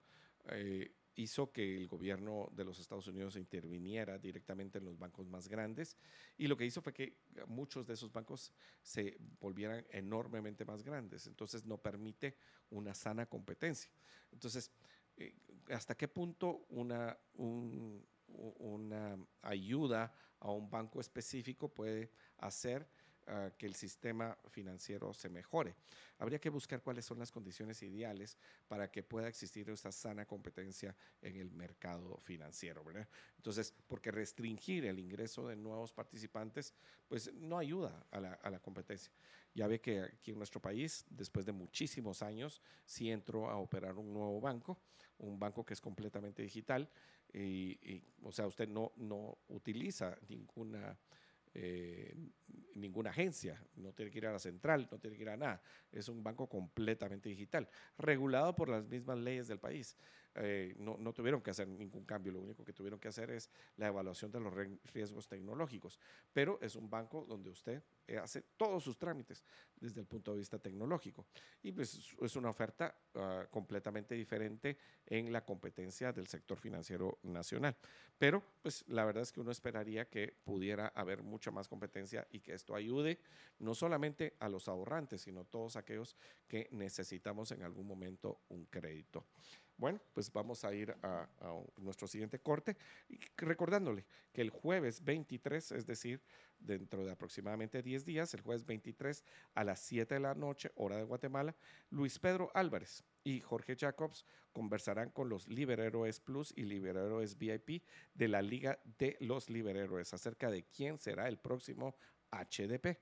eh, hizo que el gobierno de los Estados Unidos interviniera directamente en los bancos más grandes y lo que hizo fue que muchos de esos bancos se volvieran enormemente más grandes. Entonces no permite una sana competencia. Entonces, eh, ¿hasta qué punto una, una ayuda a un banco específico puede hacer ah, que el sistema financiero se mejore? Habría que buscar cuáles son las condiciones ideales para que pueda existir esa sana competencia en el mercado financiero, ¿verdad? Entonces, porque restringir el ingreso de nuevos participantes, pues no ayuda a la, a la competencia. Ya ve que aquí en nuestro país, después de muchísimos años, sí entró a operar un nuevo banco, un banco que es completamente digital, y, y, o sea, usted no, no utiliza ninguna eh, ninguna agencia, no tiene que ir a la central, no tiene que ir a nada. Es un banco completamente digital, regulado por las mismas leyes del país. Eh, no, no tuvieron que hacer ningún cambio, lo único que tuvieron que hacer es la evaluación de los riesgos tecnológicos. Pero es un banco donde usted eh, hace todos sus trámites desde el punto de vista tecnológico. Y pues es- una oferta ah, completamente diferente en la competencia del sector financiero nacional. Pero pues la verdad es que uno esperaría que pudiera haber mucha más competencia y que esto ayude no solamente a los ahorrantes, sino todos aquellos que necesitamos en algún momento un crédito. Bueno, pues vamos a ir a, nuestro siguiente corte recordándole que el jueves 23, es decir, dentro de aproximadamente 10 días, el jueves 23 a las 7 de la noche, hora de Guatemala, Luis Pedro Álvarez y Jorge Jacobs conversarán con los Liberhéroes Plus y Liberhéroes VIP de la Liga de los Liberhéroes acerca de quién será el próximo HDP.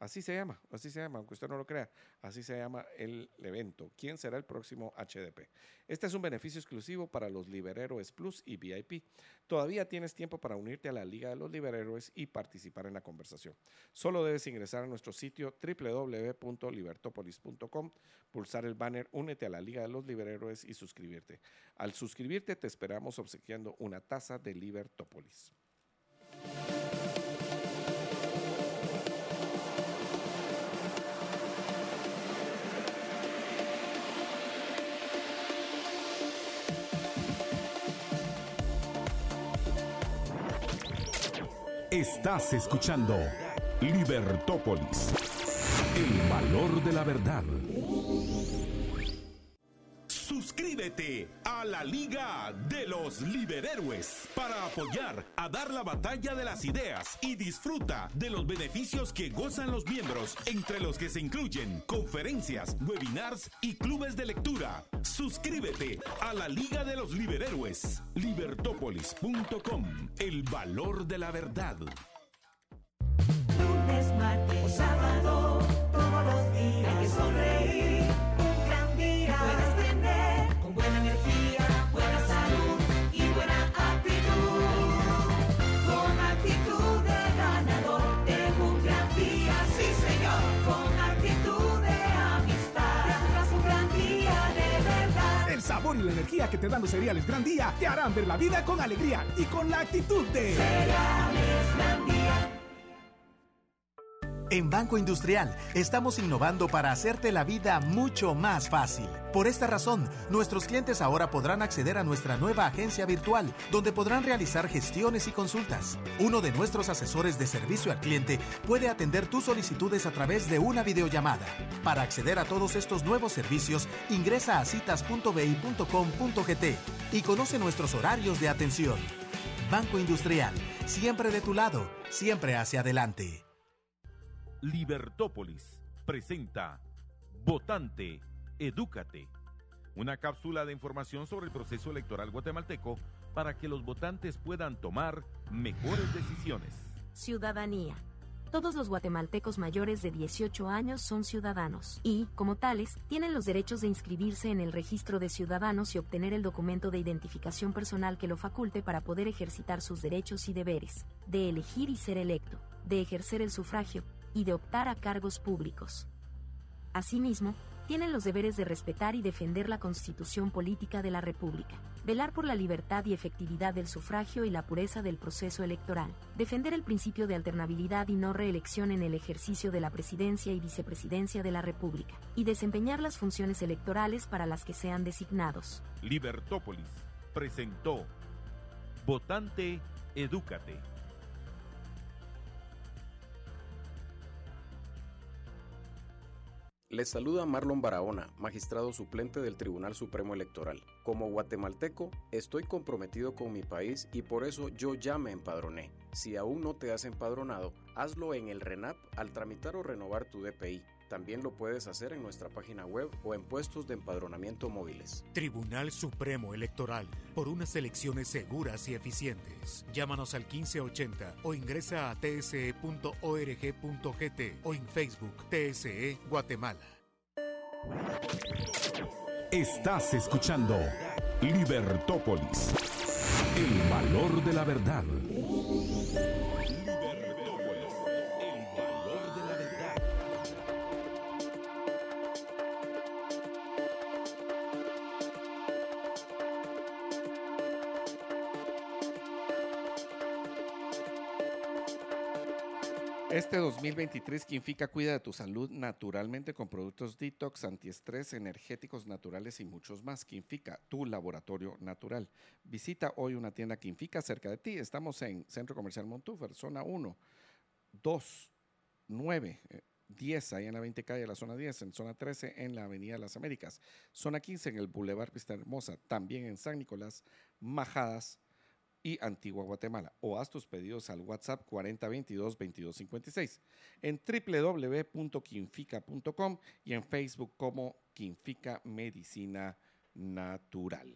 Así se llama, así se llama, aunque usted no lo crea, así se llama el evento. ¿Quién será el próximo HDP? Este es un beneficio exclusivo para los Liberhéroes Plus y VIP. Todavía tienes tiempo para unirte a la Liga de los Liberhéroes y participar en la conversación. Solo debes ingresar a nuestro sitio www.libertopolis.com, pulsar el banner Únete a la Liga de los Liberhéroes y suscribirte. Al suscribirte te esperamos obsequiando una taza de Libertópolis. Estás escuchando Libertópolis. El valor de la verdad. Suscríbete a la Liga de los Liberhéroes para apoyar a dar la batalla de las ideas y disfruta de los beneficios que gozan los miembros, entre los que se incluyen conferencias, webinars y clubes de lectura. Suscríbete a la Liga de los Liberhéroes. Libertópolis.com. El valor de la verdad. Energía que te dan los cereales Gran Día te harán ver la vida con alegría y con la actitud de... En Banco Industrial estamos innovando para hacerte la vida mucho más fácil. Por esta razón, nuestros clientes ahora podrán acceder a nuestra nueva agencia virtual, donde podrán realizar gestiones y consultas. Uno de nuestros asesores de servicio al cliente puede atender tus solicitudes a través de una videollamada. Para acceder a todos estos nuevos servicios, ingresa a citas.bi.com.gt y conoce nuestros horarios de atención. Banco Industrial, siempre de tu lado, siempre hacia adelante. Libertópolis presenta Votante, Edúcate. Una cápsula de información sobre el proceso electoral guatemalteco para que los votantes puedan tomar mejores decisiones. Ciudadanía. Todos los guatemaltecos mayores de 18 años son ciudadanos y, como tales, tienen los derechos de inscribirse en el registro de ciudadanos y obtener el documento de identificación personal que lo faculte para poder ejercitar sus derechos y deberes, de elegir y ser electo, de ejercer el sufragio y de optar a cargos públicos. Asimismo, tienen los deberes de respetar y defender la constitución política de la República, velar por la libertad y efectividad del sufragio y la pureza del proceso electoral, defender el principio de alternabilidad y no reelección en el ejercicio de la presidencia y vicepresidencia de la República, y desempeñar las funciones electorales para las que sean designados. Libertópolis presentó Votante, Edúcate. Les saluda Marlon Barahona, magistrado suplente del Tribunal Supremo Electoral. Como guatemalteco, estoy comprometido con mi país y por eso yo ya me empadroné. Si aún no te has empadronado, hazlo en el RENAP al tramitar o renovar tu DPI. También lo puedes hacer en nuestra página web o en puestos de empadronamiento móviles. Tribunal Supremo Electoral, por unas elecciones seguras y eficientes. Llámanos al 1580 o ingresa a tse.org.gt o en Facebook TSE Guatemala. Estás escuchando Libertópolis, el valor de la verdad. 2023, Quinfica cuida de tu salud naturalmente con productos detox, antiestrés, energéticos naturales y muchos más. Quinfica, tu laboratorio natural. Visita hoy una tienda Quinfica cerca de ti. Estamos en Centro Comercial Montúfer, zona 1, 2, 9, 10, ahí en la 20 calle, la zona 10, en zona 13, en la Avenida de las Américas, zona 15, en el Boulevard Pista Hermosa, también en San Nicolás, Majadas, y Antigua Guatemala. O haz tus pedidos al WhatsApp 4022-2256 en www.quinfica.com y en Facebook como Quinfica Medicina Natural.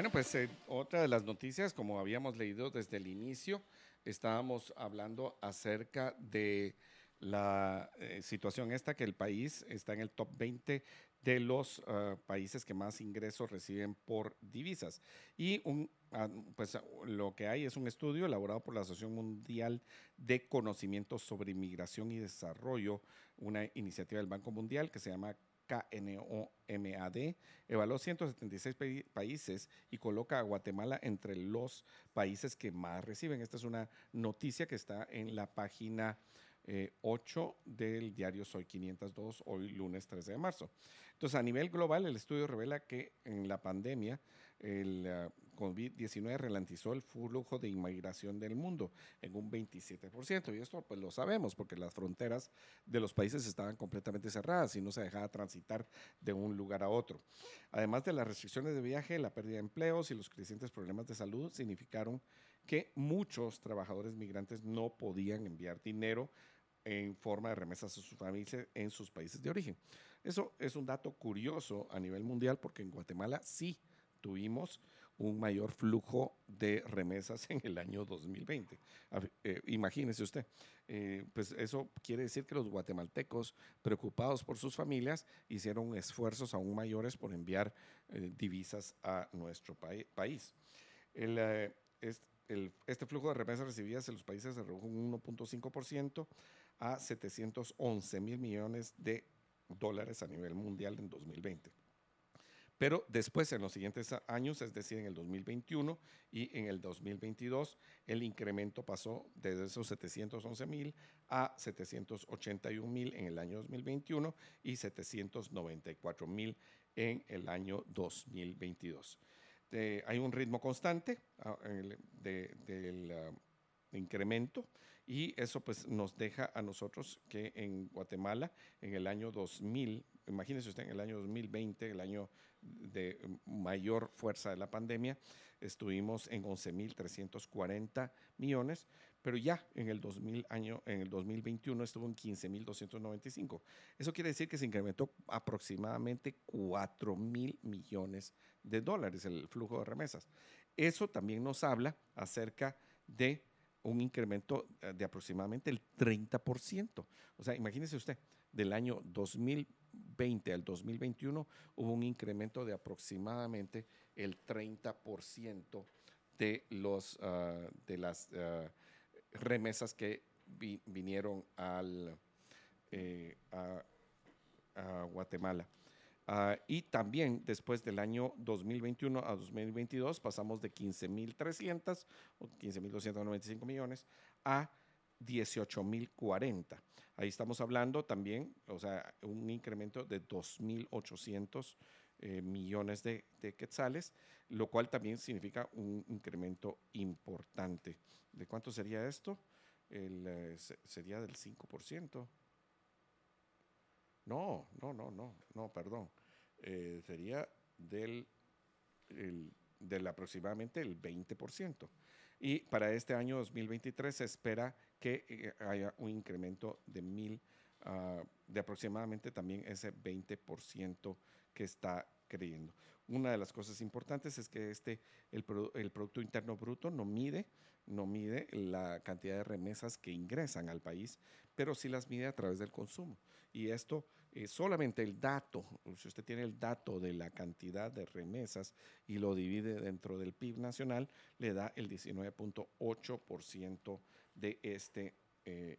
Bueno, pues eh, otra de las noticias, como habíamos leído desde el inicio, estábamos hablando acerca de la eh, situación esta, que el país está en el top 20 de los uh, países que más ingresos reciben por divisas. Y un, uh, pues lo que hay es un estudio elaborado por la Asociación Mundial de Conocimiento sobre Inmigración y Desarrollo, una iniciativa del Banco Mundial que se llama KNOMAD, evaluó 176 países y coloca a Guatemala entre los países que más reciben. Esta es una noticia que está en la página eh, 8 del diario Soy 502, hoy lunes 13 de marzo. Entonces, a nivel global, el estudio revela que en la pandemia el uh, COVID-19 ralentizó el flujo de inmigración del mundo en un 27%. Y esto pues lo sabemos porque las fronteras de los países estaban completamente cerradas y no se dejaba transitar de un lugar a otro. Además de las restricciones de viaje, la pérdida de empleos y los crecientes problemas de salud significaron que muchos trabajadores migrantes no podían enviar dinero en forma de remesas a sus familias en sus países de origen. Eso es un dato curioso a nivel mundial porque en Guatemala sí tuvimos un mayor flujo de remesas en el año 2020. Eh, imagínese usted, eh, pues eso quiere decir que los guatemaltecos, preocupados por sus familias, hicieron esfuerzos aún mayores por enviar eh, divisas a nuestro país. El, este flujo de remesas recibidas en los países se redujo un 1.5% a 711 mil millones de dólares a nivel mundial en 2020. Pero después, en los siguientes años, es decir, en el 2021 y en el 2022, el incremento pasó desde esos 711 mil a 781 mil en el año 2021 y 794 mil en el año 2022. hay un ritmo constante ah, del ah, incremento y eso pues nos deja a nosotros que en Guatemala en el año 2000, imagínese usted en el año 2020, el año de mayor fuerza de la pandemia, estuvimos en 11.340 millones, pero ya en el, 2000 año, en el 2021 estuvo en 15.295. Eso quiere decir que se incrementó aproximadamente 4 mil millones de dólares el flujo de remesas. Eso también nos habla acerca de un incremento eh, de aproximadamente el 30%. O sea, imagínese usted, del año 2020 al 2021 hubo un incremento de aproximadamente el 30% de, los, ah, de las ah, remesas que vinieron eh, a Guatemala. Uh, y también después del año 2021 a 2022 pasamos de 15.300 o 15.295 millones a 18.040. Ahí estamos hablando también, o sea, un incremento de 2.800 eh, millones de, quetzales, lo cual también significa un incremento importante. ¿De cuánto sería esto? El, eh, sería del 5%. No, no, no, no, no, perdón. Eh, sería del, del aproximadamente el 20%. Y para este año 2023 se espera que eh, haya un incremento de mil, uh, de aproximadamente también ese 20% que está creyendo. Una de las cosas importantes es que este, el, el Producto Interno Bruto no mide, no mide la cantidad de remesas que ingresan al país, pero sí las mide a través del consumo. Y esto eh, solamente el dato, si usted tiene el dato de la cantidad de remesas y lo divide dentro del PIB nacional, le da el 19.8% de este eh,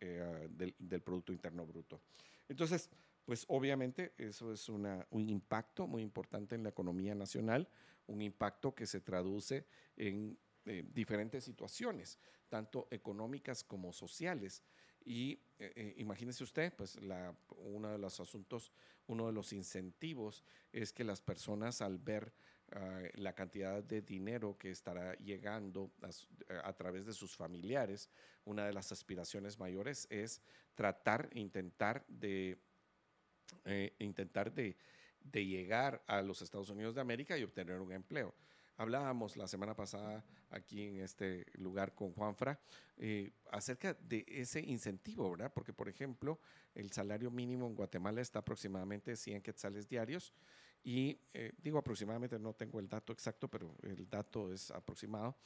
eh, del, Producto Interno Bruto. Entonces, pues obviamente eso es un impacto muy importante en la economía nacional, un impacto que se traduce en diferentes situaciones, tanto económicas como sociales. Y eh, eh, imagínese usted, pues la, uno de los asuntos, uno de los incentivos es que las personas al ver ah, la cantidad de dinero que estará llegando a, través de sus familiares, una de las aspiraciones mayores es tratar, intentar de, eh, intentar de, de llegar a los Estados Unidos de América y obtener un empleo. Hablábamos la semana pasada aquí en este lugar con Juanfra eh, acerca de ese incentivo, ¿verdad? Porque, por ejemplo, el salario mínimo en Guatemala está aproximadamente 100 quetzales diarios y eh, digo aproximadamente, no tengo el dato exacto, pero el dato es aproximado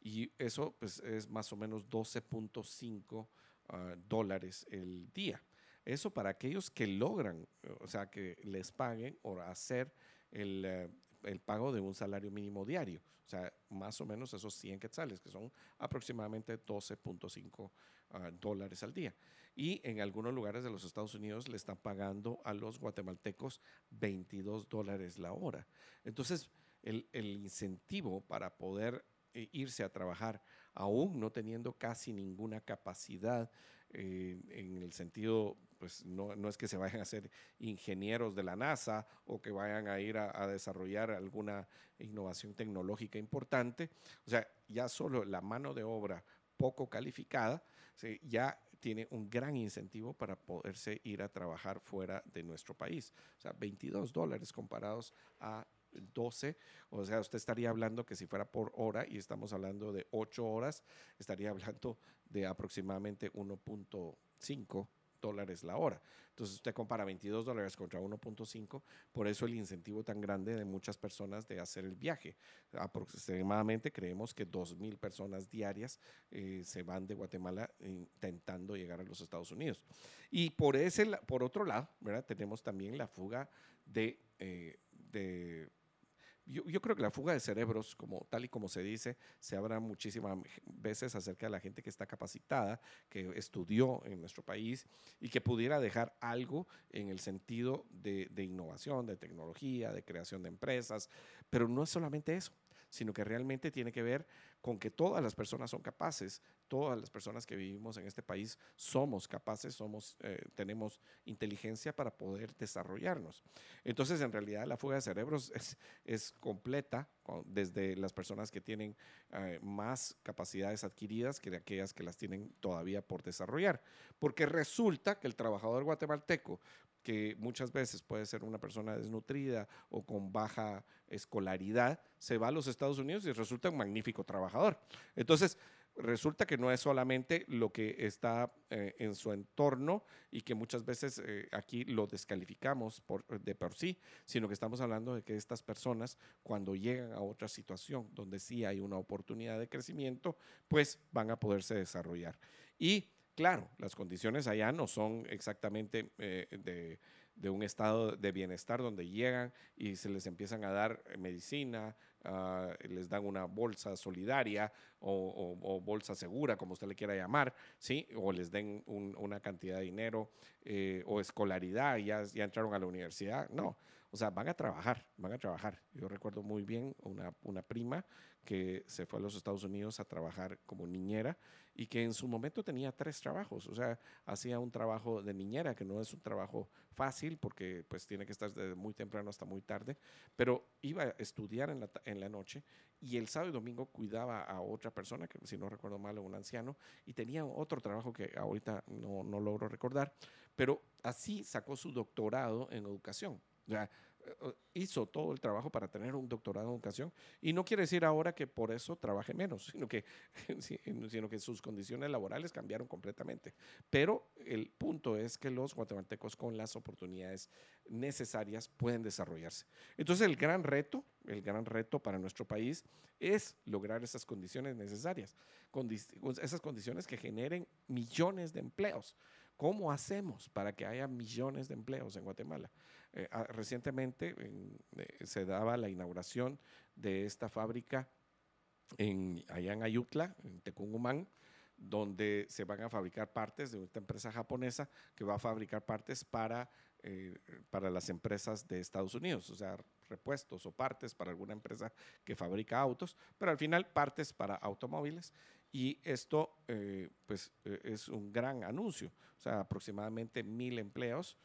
y eso pues, es más o menos 12.5 ah, dólares el día. Eso para aquellos que logran, o sea, que les paguen o hacer el, eh, el pago de un salario mínimo diario, o sea, más o menos esos 100 quetzales, que son aproximadamente 12.5 dólares al día. Y en algunos lugares de los Estados Unidos le están pagando a los guatemaltecos 22 dólares la hora. Entonces, el, el incentivo para poder eh, irse a trabajar aún no teniendo casi ninguna capacidad eh, en el sentido, pues no, no, es que se vayan a ser ingenieros de la NASA o que vayan a ir a, a, desarrollar alguna innovación tecnológica importante. O sea, ya solo la mano de obra poco calificada ¿sí? ya tiene un gran incentivo para poderse ir a trabajar fuera de nuestro país. O sea, 22 dólares comparados a 12, o sea, usted estaría hablando que si fuera por hora y estamos hablando de 8 horas, estaría hablando de aproximadamente 1.5 dólares la hora. Entonces usted compara 22 dólares contra 1.5, por eso el incentivo tan grande de muchas personas de hacer el viaje. Aproximadamente creemos que 2.000 personas diarias eh, se van de Guatemala intentando llegar a los Estados Unidos. Y por, ese, por otro lado, tenemos también la fuga de, eh, de yo, creo que la fuga de cerebros, como tal y como se dice, se habla muchísimas veces acerca de la gente que está capacitada, que estudió en nuestro país y que pudiera dejar algo en el sentido de innovación, de tecnología, de creación de empresas, pero no es solamente eso sino que realmente tiene que ver con que todas las personas son capaces, todas las personas que vivimos en este país somos capaces, somos, eh, tenemos inteligencia para poder desarrollarnos. Entonces, en realidad, la fuga de cerebros es, es completa, desde las personas que tienen eh, más capacidades adquiridas que aquellas que las tienen todavía por desarrollar. Porque resulta que el trabajador guatemalteco que muchas veces puede ser una persona desnutrida o con baja escolaridad, se va a los Estados Unidos y resulta un magnífico trabajador. Entonces, resulta que no es solamente lo que está eh, en su entorno y que muchas veces eh, aquí lo descalificamos de por sí, sino que estamos hablando de que estas personas cuando llegan a otra situación donde sí hay una oportunidad de crecimiento, pues van a poderse desarrollar. Y Claro, las condiciones allá no son exactamente eh, de, un estado de bienestar donde llegan y se les empiezan a dar medicina, uh, les dan una bolsa solidaria o, bolsa segura, como usted le quiera llamar, ¿sí? o les den un, una cantidad de dinero eh, o escolaridad, ya, ya entraron a la universidad. No, o sea, van a trabajar, van a trabajar. Yo recuerdo muy bien una prima que se fue a los Estados Unidos a trabajar como niñera y que en su momento tenía tres trabajos, o sea, hacía un trabajo de niñera, que no es un trabajo fácil porque pues tiene que estar desde muy temprano hasta muy tarde, pero iba a estudiar en la, en la noche y el sábado y domingo cuidaba a otra persona, que si no recuerdo mal, un anciano, y tenía otro trabajo que ahorita no, no logro recordar, pero así sacó su doctorado en educación. O sea, hizo todo el trabajo para tener un doctorado en educación y no quiere decir ahora que por eso trabaje menos, sino que, sino que sus condiciones laborales cambiaron completamente. Pero el punto es que los guatemaltecos con las oportunidades necesarias pueden desarrollarse. Entonces el gran reto, el gran reto para nuestro país es lograr esas condiciones necesarias, esas condiciones que generen millones de empleos. ¿Cómo hacemos para que haya millones de empleos en Guatemala? Eh, ah, recientemente en, eh, se daba la inauguración de esta fábrica en, allá en Ayutla, en Tecungumán, donde se van a fabricar partes de esta empresa japonesa que va a fabricar partes para, eh, para las empresas de Estados Unidos, o sea, repuestos o partes para alguna empresa que fabrica autos, pero al final partes para automóviles. Y esto pues, es un gran anuncio, o sea, aproximadamente mil empleos.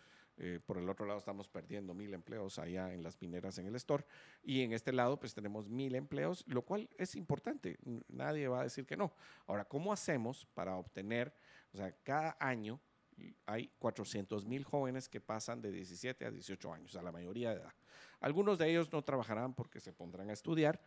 Eh, por el otro lado estamos perdiendo mil empleos allá en las mineras en el store y en este lado pues tenemos mil empleos, lo cual es importante, nadie va a decir que no. Ahora, ¿cómo hacemos para obtener, o sea, cada año hay 400 mil jóvenes que pasan de 17 a 18 años, a la mayoría de edad. Algunos de ellos no trabajarán porque se pondrán a estudiar,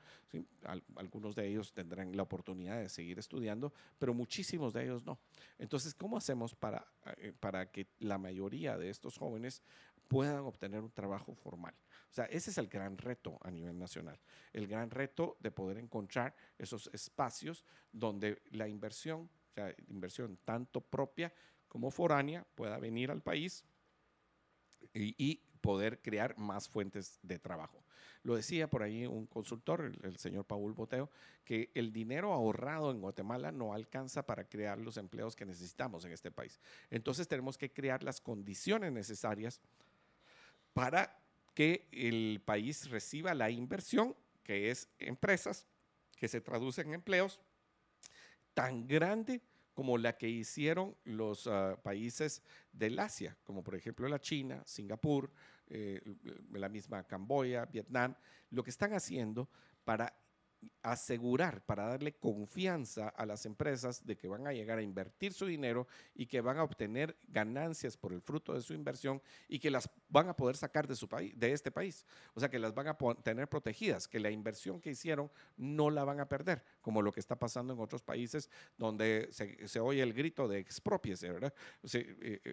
algunos de ellos tendrán la oportunidad de seguir estudiando, pero muchísimos de ellos no. Entonces, ¿cómo hacemos para, eh, para que la mayoría de estos jóvenes puedan obtener un trabajo formal? O sea, ese es el gran reto a nivel nacional, el gran reto de poder encontrar esos espacios donde la inversión, inversión tanto propia como foránea, pueda venir al país y, y poder crear más fuentes de trabajo. Lo decía por ahí un consultor, el, señor Paul Boteo, que el dinero ahorrado en Guatemala no alcanza para crear los empleos que necesitamos en este país. Entonces tenemos que crear las condiciones necesarias para que el país reciba la inversión, que es empresas que se traduce en empleos, tan grande como la que hicieron los ah, países del Asia, como por ejemplo la China, Singapur, eh, la misma Camboya, Vietnam, lo que están haciendo para asegurar, para darle confianza a las empresas de que van a llegar a invertir su dinero y que van a obtener ganancias por el fruto de su inversión y que las van a poder sacar de, su país, de este país. O sea, que las van a tener protegidas, que la inversión que hicieron no la van a perder, como lo que está pasando en otros países donde se, oye el grito de expropiese, ¿verdad?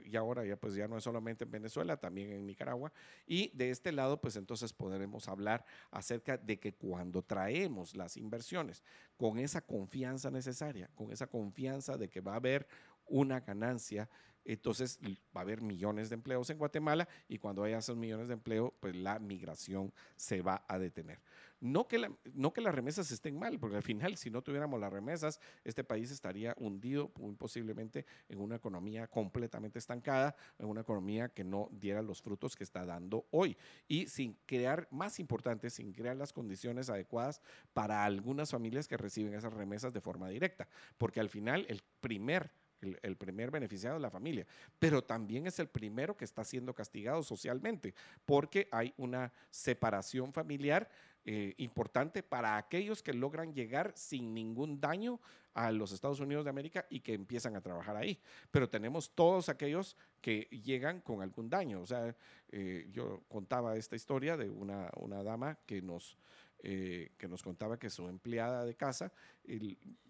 Y ahora ya pues ya no es solamente en Venezuela, también en Nicaragua. Y de este lado, pues entonces podremos hablar acerca de que cuando traemos las inversiones, con esa confianza necesaria, con esa confianza de que va a haber una ganancia, entonces va a haber millones de empleos en Guatemala y cuando haya esos millones de empleos, pues la migración se va a detener. No que, no que las remesas estén mal, porque al final, si no tuviéramos las remesas, este país estaría hundido muy posiblemente en una economía completamente estancada, en una economía que no diera los frutos que está dando hoy. Y sin crear, más importante, sin crear las condiciones adecuadas para algunas familias que reciben esas remesas de forma directa, porque al final el primer el, primer beneficiado de la familia, pero también es el primero que está siendo castigado socialmente, porque hay una separación familiar eh, importante para aquellos que logran llegar sin ningún daño a los Estados Unidos de América y que empiezan a trabajar ahí. Pero tenemos todos aquellos que llegan con algún daño. O sea, eh, yo contaba esta historia de una, una dama que nos, eh, que nos contaba que su empleada de casa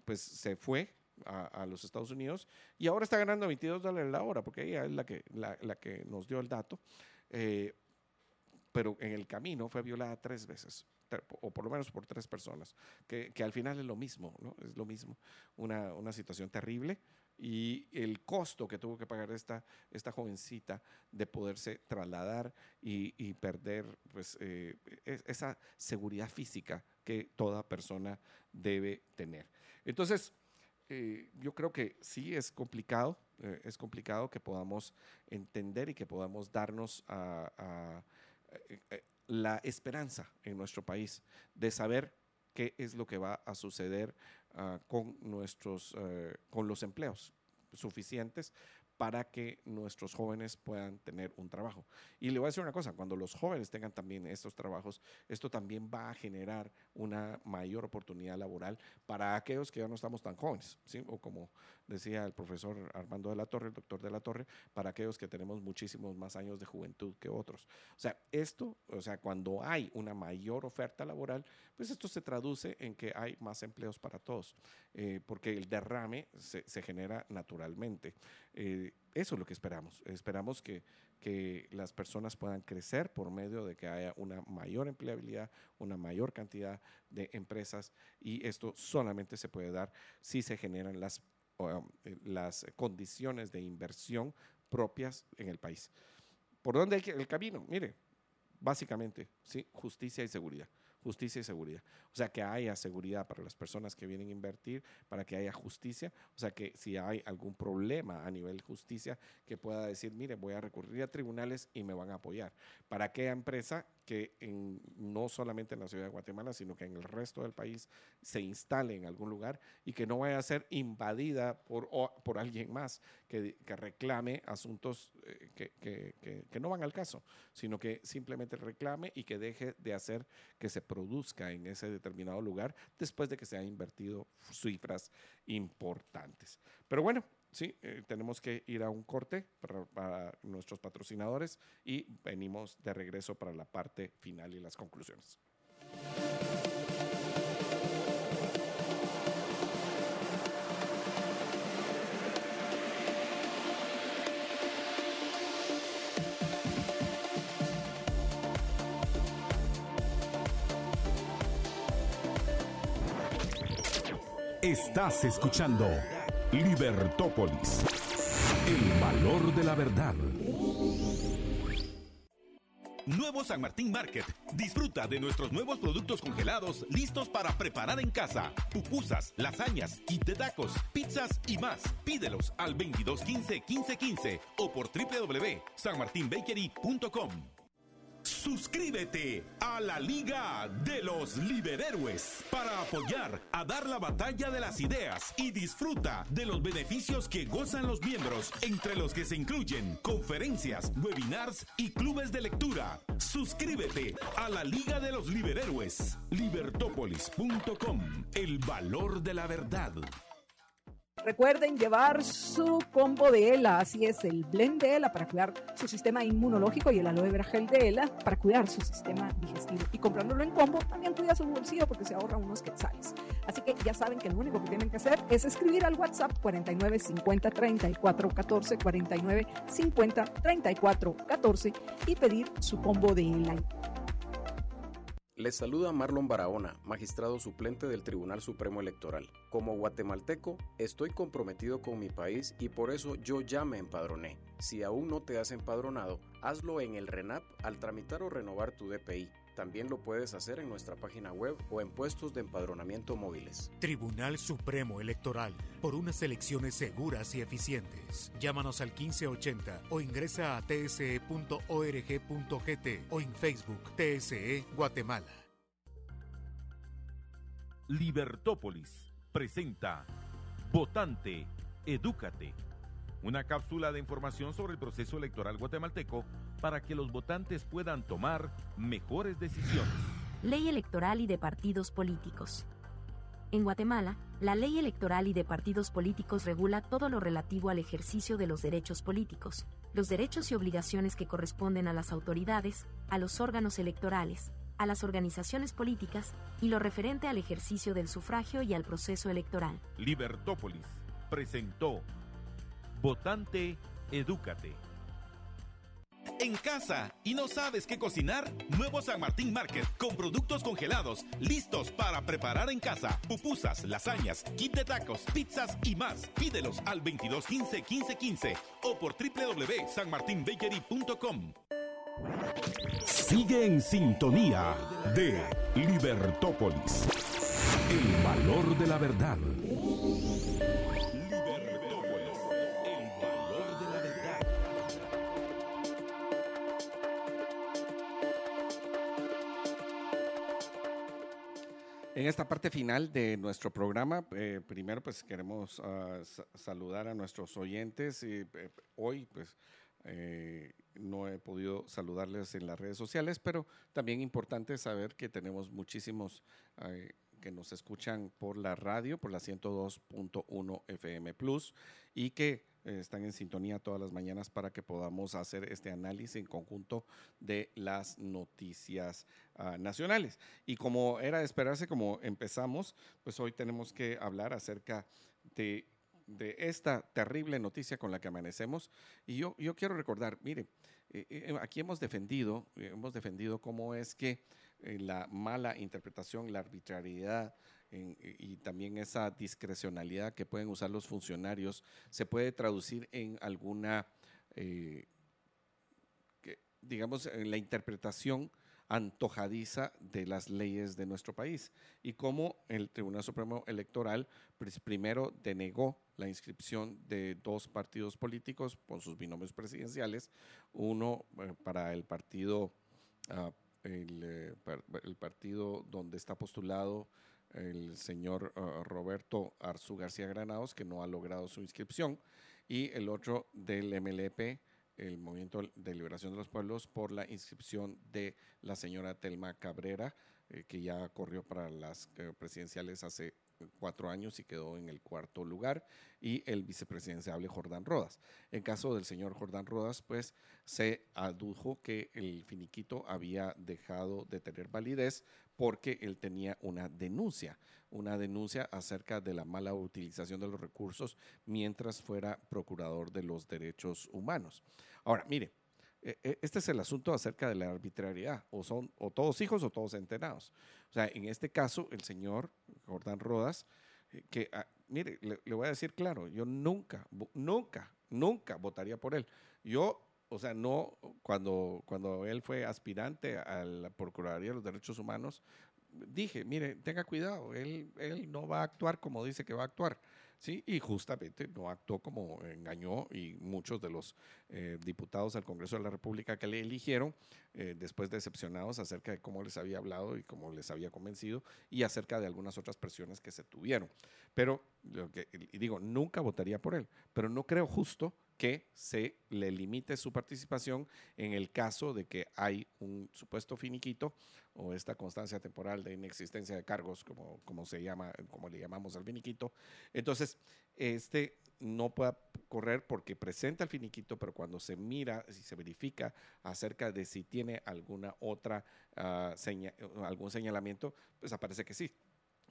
pues se fue a, los Estados Unidos y ahora está ganando 22 dólares la hora, porque ella es la que, la, la que nos dio el dato. pero en el camino fue violada tres veces o por lo menos por tres personas, que, que al final es lo mismo, ¿no? Es lo mismo, una, una, situación terrible y el costo que tuvo que pagar esta, esta jovencita de poderse trasladar y, y perder pues, eh, esa seguridad física que toda persona debe tener. Entonces, eh, yo creo que sí es complicado, eh, es complicado que podamos entender y que podamos darnos a, a la esperanza en nuestro país de saber qué es lo que va a suceder ah, con, nuestros, eh, con los empleos suficientes para que nuestros jóvenes puedan tener un trabajo. Y le voy a decir una cosa, cuando los jóvenes tengan también estos trabajos, esto también va a generar una mayor oportunidad laboral para aquellos que ya no estamos tan jóvenes, ¿sí? o como decía el profesor Armando de la Torre, el doctor de la Torre, para aquellos que tenemos muchísimos más años de juventud que otros. O sea, esto, o sea, cuando hay una mayor oferta laboral, pues esto se traduce en que hay más empleos para todos, eh, porque el derrame se, se genera naturalmente. Eh, eso es lo que esperamos. Esperamos que, que las personas puedan crecer por medio de que haya una mayor empleabilidad, una mayor cantidad de empresas y esto solamente se puede dar si se generan las Um, eh, las condiciones de inversión propias en el país. ¿Por dónde hay el camino? Mire, básicamente, ¿sí? justicia y seguridad justicia y seguridad. O sea, que haya seguridad para las personas que vienen a invertir, para que haya justicia. O sea, que si hay algún problema a nivel justicia, que pueda decir, mire, voy a recurrir a tribunales y me van a apoyar. Para aquella empresa que no solamente en la ciudad de Guatemala, sino que en el resto del país se instale en algún lugar y que no vaya a ser invadida por, por alguien más que, que reclame asuntos eh, que, que, que no van al caso, sino que simplemente reclame y que deje de hacer que se produzca en ese determinado lugar después de que se han invertido cifras importantes. Pero bueno, sí, eh, tenemos que ir a un corte para, para, nuestros patrocinadores y venimos de regreso para la parte final y las conclusiones. Estás escuchando Libertópolis. El valor de la verdad. Nuevo San Martín Market. Disfruta de nuestros nuevos productos congelados listos para preparar en casa. Pupusas, lasañas, kit tacos, pizzas y más. Pídelos al 2215 1515 o por www.sanmartinbakery.com. Suscríbete a la Liga de los Liberhéroes para apoyar a dar la batalla de las ideas y disfruta de los beneficios que gozan los miembros, entre los que se incluyen conferencias, webinars y clubes de lectura. Suscríbete a la Liga de los Liberhéroes. Libertópolis.com. El valor de la verdad. Recuerden llevar su combo de ELA, así es, el blend de ELA para cuidar su sistema inmunológico y el aloe vera gel de ELA para cuidar su sistema digestivo. Y comprándolo en combo también cuida su bolsillo porque se ahorra unos quetzales. Así que ya saben que lo único que tienen que hacer es escribir al WhatsApp 49 50 34 14 49 50 34 14 y pedir su combo de ELA. Les saluda Marlon Barahona, magistrado suplente del Tribunal Supremo Electoral. Como guatemalteco, estoy comprometido con mi país y por eso yo ya me empadroné. Si aún no te has empadronado, hazlo en el RENAP al tramitar o renovar tu DPI. También lo puedes hacer en nuestra página web o en puestos de empadronamiento móviles. Tribunal Supremo Electoral, por unas elecciones seguras y eficientes. Llámanos al 1580 o ingresa a tse.org.gt o en Facebook TSE Guatemala. Libertópolis presenta Votante, Edúcate. Una cápsula de información sobre el proceso electoral guatemalteco para que los votantes puedan tomar mejores decisiones. Ley electoral y de partidos políticos. En Guatemala, la ley electoral y de partidos políticos regula todo lo relativo al ejercicio de los derechos políticos, los derechos y obligaciones que corresponden a las autoridades, a los órganos electorales, a las organizaciones políticas y lo referente al ejercicio del sufragio y al proceso electoral. Libertópolis presentó Votante, edúcate. En casa y no sabes qué cocinar, nuevo San Martín Market con productos congelados listos para preparar en casa. Pupusas, lasañas, kit de tacos, pizzas y más. Pídelos al 2215 1515 o por www.sanmartinbakery.com. Sigue en sintonía de Libertópolis. El valor de la verdad. En esta parte final de nuestro programa, eh, primero pues queremos ah, sa- saludar a nuestros oyentes. Eh, hoy pues eh, no he podido saludarles en las redes sociales, pero también importante saber que tenemos muchísimos que nos escuchan por la radio, por la 102.1 FM Plus, y que están en sintonía todas las mañanas para que podamos hacer este análisis en conjunto de las noticias ah, nacionales. Y como era de esperarse, como empezamos, pues hoy tenemos que hablar acerca de, de esta terrible noticia con la que amanecemos. Y yo, yo quiero recordar, mire, eh, eh, aquí hemos defendido, eh, hemos defendido cómo es que la mala interpretación, la arbitrariedad y también esa discrecionalidad que pueden usar los funcionarios se puede traducir en alguna, eh, digamos, en la interpretación antojadiza de las leyes de nuestro país. Y cómo el Tribunal Supremo Electoral primero denegó la inscripción de dos partidos políticos con sus binomios presidenciales, uno eh, para el partido ah, eh, el partido donde está postulado el señor ah, Roberto Arzú García Granados, que no ha logrado su inscripción, y el otro del MLP, el Movimiento de Liberación de los Pueblos, por la inscripción de la señora Telma Cabrera, eh, que ya corrió para las eh, presidenciales hace cuatro años y quedó en el cuarto lugar, y el vicepresidenciable Jordán Rodas. En caso del señor Jordán Rodas, pues se adujo que el finiquito había dejado de tener validez porque él tenía una denuncia, una denuncia acerca de la mala utilización de los recursos mientras fuera procurador de los derechos humanos. Ahora, mire, eh, eh, este es el asunto acerca de la arbitrariedad, o son o todos hijos o todos entrenados. O sea, en este caso, el señor Jordán Rodas, eh, que, ah, mire, le, voy a decir claro, yo nunca, nunca, nunca votaría por él. Yo, o sea, no, cuando, cuando él fue aspirante a la Procuraduría de los Derechos Humanos, dije, mire, tenga cuidado, él, él no va a actuar como dice que va a actuar. Sí, y justamente no actuó como engañó y muchos de los eh, diputados al Congreso de la República que le eligieron, eh, después decepcionados acerca de cómo les había hablado y cómo les había convencido y acerca de algunas otras presiones que se tuvieron. Pero, lo que, digo, nunca votaría por él, pero no creo justo que se le limite su participación en el caso de que hay un supuesto finiquito o esta constancia temporal de inexistencia de cargos, como, como se llama, como le llamamos al finiquito. Entonces, este no pueda correr porque presenta el finiquito, pero cuando se mira, si se verifica acerca de si tiene alguna otra uh, algún señalamiento, pues aparece que sí.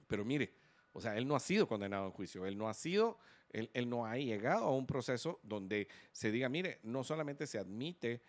Pero mire, o sea, él no ha sido condenado en juicio, él no ha sido él, él, no ha llegado a un proceso donde se diga, mire, no solamente se admite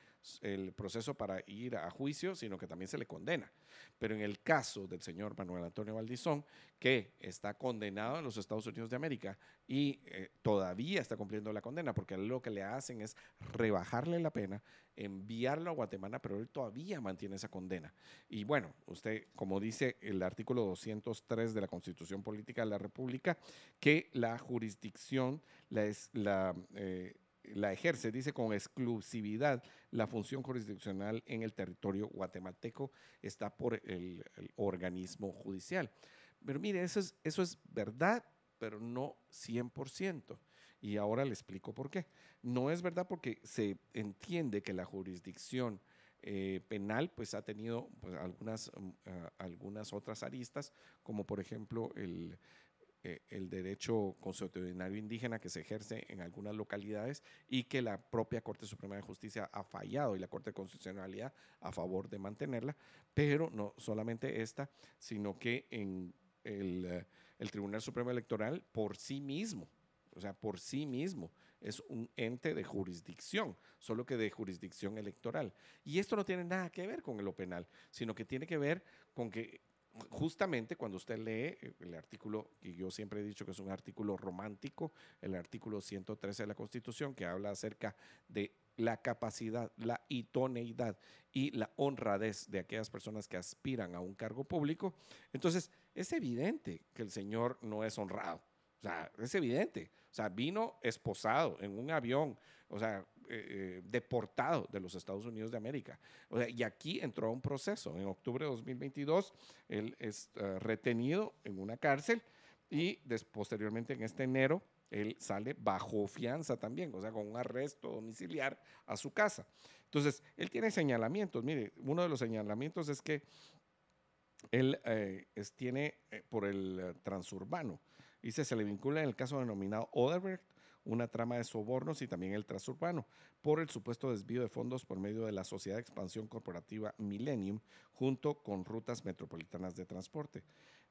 el proceso para ir a juicio, sino que también se le condena. Pero en el caso del señor Manuel Antonio Valdizón, que está condenado en los Estados Unidos de América y eh, todavía está cumpliendo la condena, porque lo que le hacen es rebajarle la pena, enviarlo a Guatemala, pero él todavía mantiene esa condena. Y bueno, usted, como dice el artículo 203 de la Constitución Política de la República, que la jurisdicción la, es, la eh, la ejerce, dice, con exclusividad la función jurisdiccional en el territorio guatemalteco, está por el, organismo judicial. Pero mire, eso es, eso es verdad, pero no 100%. Y ahora le explico por qué. No es verdad porque se entiende que la jurisdicción eh, penal pues ha tenido pues, algunas, uh, algunas otras aristas, como por ejemplo el, eh, el derecho consuetudinario indígena que se ejerce en algunas localidades y que la propia Corte Suprema de Justicia ha fallado y la Corte de Constitucionalidad a favor de mantenerla, pero no solamente esta, sino que en el, uh, el Tribunal Supremo Electoral por sí mismo, o sea, por sí mismo, es un ente de jurisdicción, solo que de jurisdicción electoral. Y esto no tiene nada que ver con lo penal, sino que tiene que ver con que justamente cuando usted lee eh, el artículo, que yo siempre he dicho que es un artículo romántico, el artículo 113 de la Constitución, que habla acerca de la capacidad, la idoneidad y la honradez de aquellas personas que aspiran a un cargo público, entonces es evidente que el señor no es honrado. O sea, es evidente. O sea, vino esposado en un avión, o sea, eh, deportado de los Estados Unidos de América. Y aquí entró a un proceso. En octubre de 2022, él es uh, retenido en una cárcel y posteriormente en este enero, él sale bajo fianza también, o sea, con un arresto domiciliar a su casa. Entonces, él tiene señalamientos. Mire, uno de los señalamientos es que él eh, es, tiene eh, por el transurbano. Dice, se le vincula en el caso denominado Oderbrecht una trama de sobornos y también el transurbano por el supuesto desvío de fondos por medio de la Sociedad de Expansión Corporativa Millennium junto con rutas metropolitanas de transporte.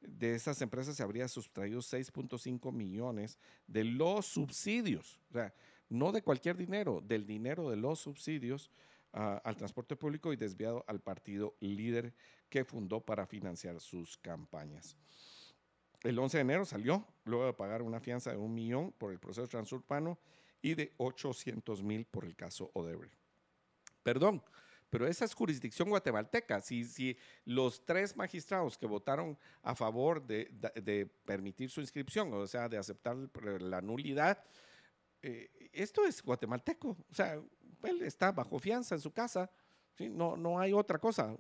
De esas empresas se habría sustraído 6.5 millones de los subsidios, o sea, no de cualquier dinero, del dinero de los subsidios uh, al transporte público y desviado al partido líder que fundó para financiar sus campañas. El 11 de enero salió, luego de pagar una fianza de un millón por el proceso transurbano y de 800 mil por el caso Odebrecht. Perdón, pero esa es jurisdicción guatemalteca. Si, si los tres magistrados que votaron a favor de, permitir su inscripción, o sea, de aceptar la nulidad, eh, esto es guatemalteco. O sea, él está bajo fianza en su casa No, no hay otra cosa,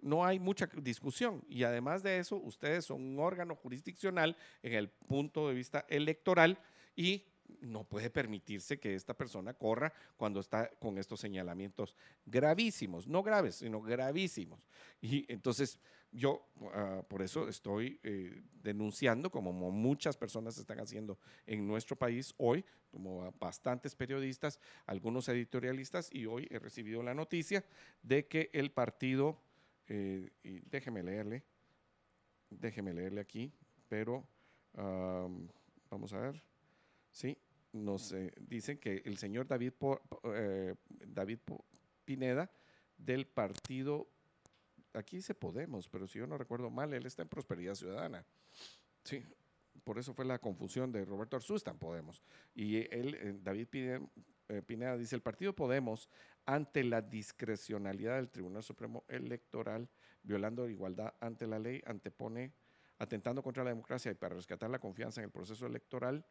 no hay mucha discusión. Y además de eso, ustedes son un órgano jurisdiccional en el punto de vista electoral y no puede permitirse que esta persona corra cuando está con estos señalamientos gravísimos, no graves, sino gravísimos. Y entonces yo uh, por eso estoy eh, denunciando, como muchas personas están haciendo en nuestro país hoy, como bastantes periodistas, algunos editorialistas, y hoy he recibido la noticia de que el partido, eh, y déjeme leerle, déjeme leerle aquí, pero vamos a ver. Sí, nos dicen que el señor David, eh, David Pineda del partido, aquí dice Podemos, pero si yo no recuerdo mal, él está en Prosperidad Ciudadana. Sí, por eso fue la confusión de Roberto Arzú, está en Podemos. Y él, eh, David Pineda, Pineda dice, el partido Podemos, ante la discrecionalidad del Tribunal Supremo Electoral, violando la igualdad ante la ley, antepone, atentando contra la democracia y para rescatar la confianza en el proceso electoral,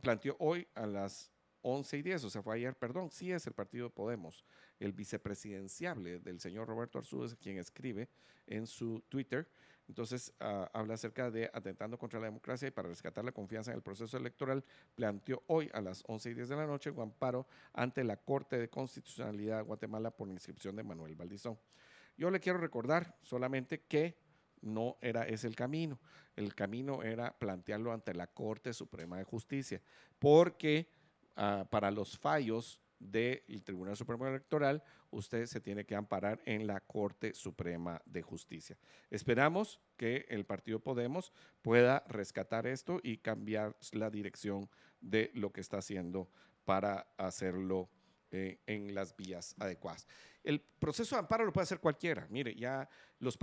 planteó hoy a las 11 y 10, o sea, fue ayer, perdón, sí es el partido Podemos, el vicepresidenciable del señor Roberto Arzúdez, quien escribe en su Twitter, entonces ah, habla acerca de atentando contra la democracia y para rescatar la confianza en el proceso electoral, planteó hoy a las 11 y 10 de la noche un amparo ante la Corte de Constitucionalidad de Guatemala por inscripción de Manuel Valdizón. Yo le quiero recordar solamente que no era ese el camino. El camino era plantearlo ante la Corte Suprema de Justicia, porque ah, para los fallos del Tribunal Supremo Electoral, usted se tiene que amparar en la Corte Suprema de Justicia. Esperamos que el partido Podemos pueda rescatar esto y cambiar la dirección de lo que está haciendo para hacerlo eh, en las vías adecuadas. El proceso de amparo lo puede hacer cualquiera. Mire, ya los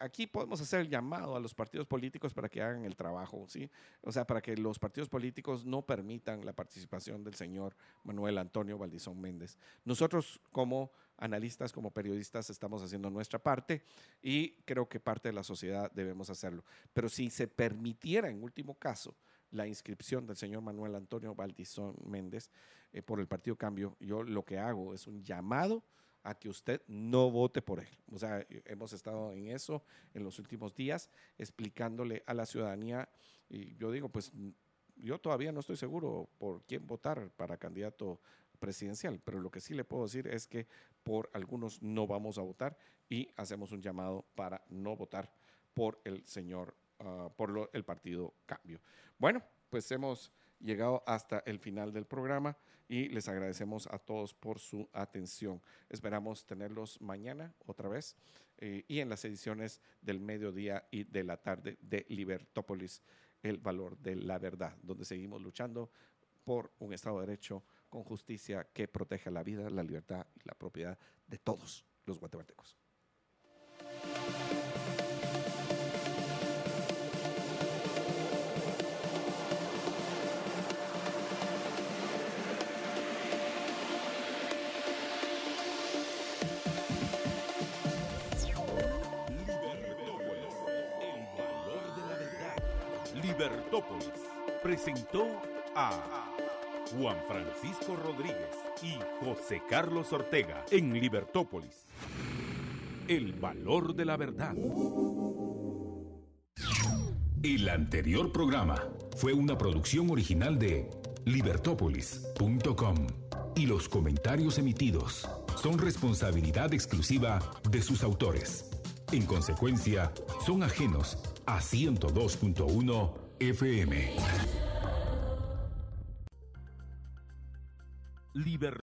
aquí podemos hacer el llamado a los partidos políticos para que hagan el trabajo, ¿sí? O sea, para que los partidos políticos no permitan la participación del señor Manuel Antonio Valdizón Méndez. Nosotros como analistas, como periodistas, estamos haciendo nuestra parte y creo que parte de la sociedad debemos hacerlo. Pero si se permitiera, en último caso, la inscripción del señor Manuel Antonio Valdizón Méndez eh, por el Partido Cambio, yo lo que hago es un llamado a que usted no vote por él. O sea, eh, hemos estado en eso en los últimos días, explicándole a la ciudadanía, y yo digo, pues yo todavía no estoy seguro por quién votar para candidato presidencial, pero lo que sí le puedo decir es que por algunos no vamos a votar y hacemos un llamado para no votar por el señor, ah, por el partido Cambio. Bueno, pues hemos llegado hasta el final del programa y les agradecemos a todos por su atención. Esperamos tenerlos mañana otra vez eh, y en las ediciones del mediodía y de la tarde de Libertópolis, el valor de la verdad, donde seguimos luchando por un Estado de Derecho con justicia que proteja la vida, la libertad y la propiedad de todos los guatemaltecos. Libertópolis presentó a Juan Francisco Rodríguez y José Carlos Ortega en Libertópolis. El valor de la verdad. El anterior programa fue una producción original de libertópolis.com y los comentarios emitidos son responsabilidad exclusiva de sus autores. En consecuencia, son ajenos a 102.1 FM. Libertad.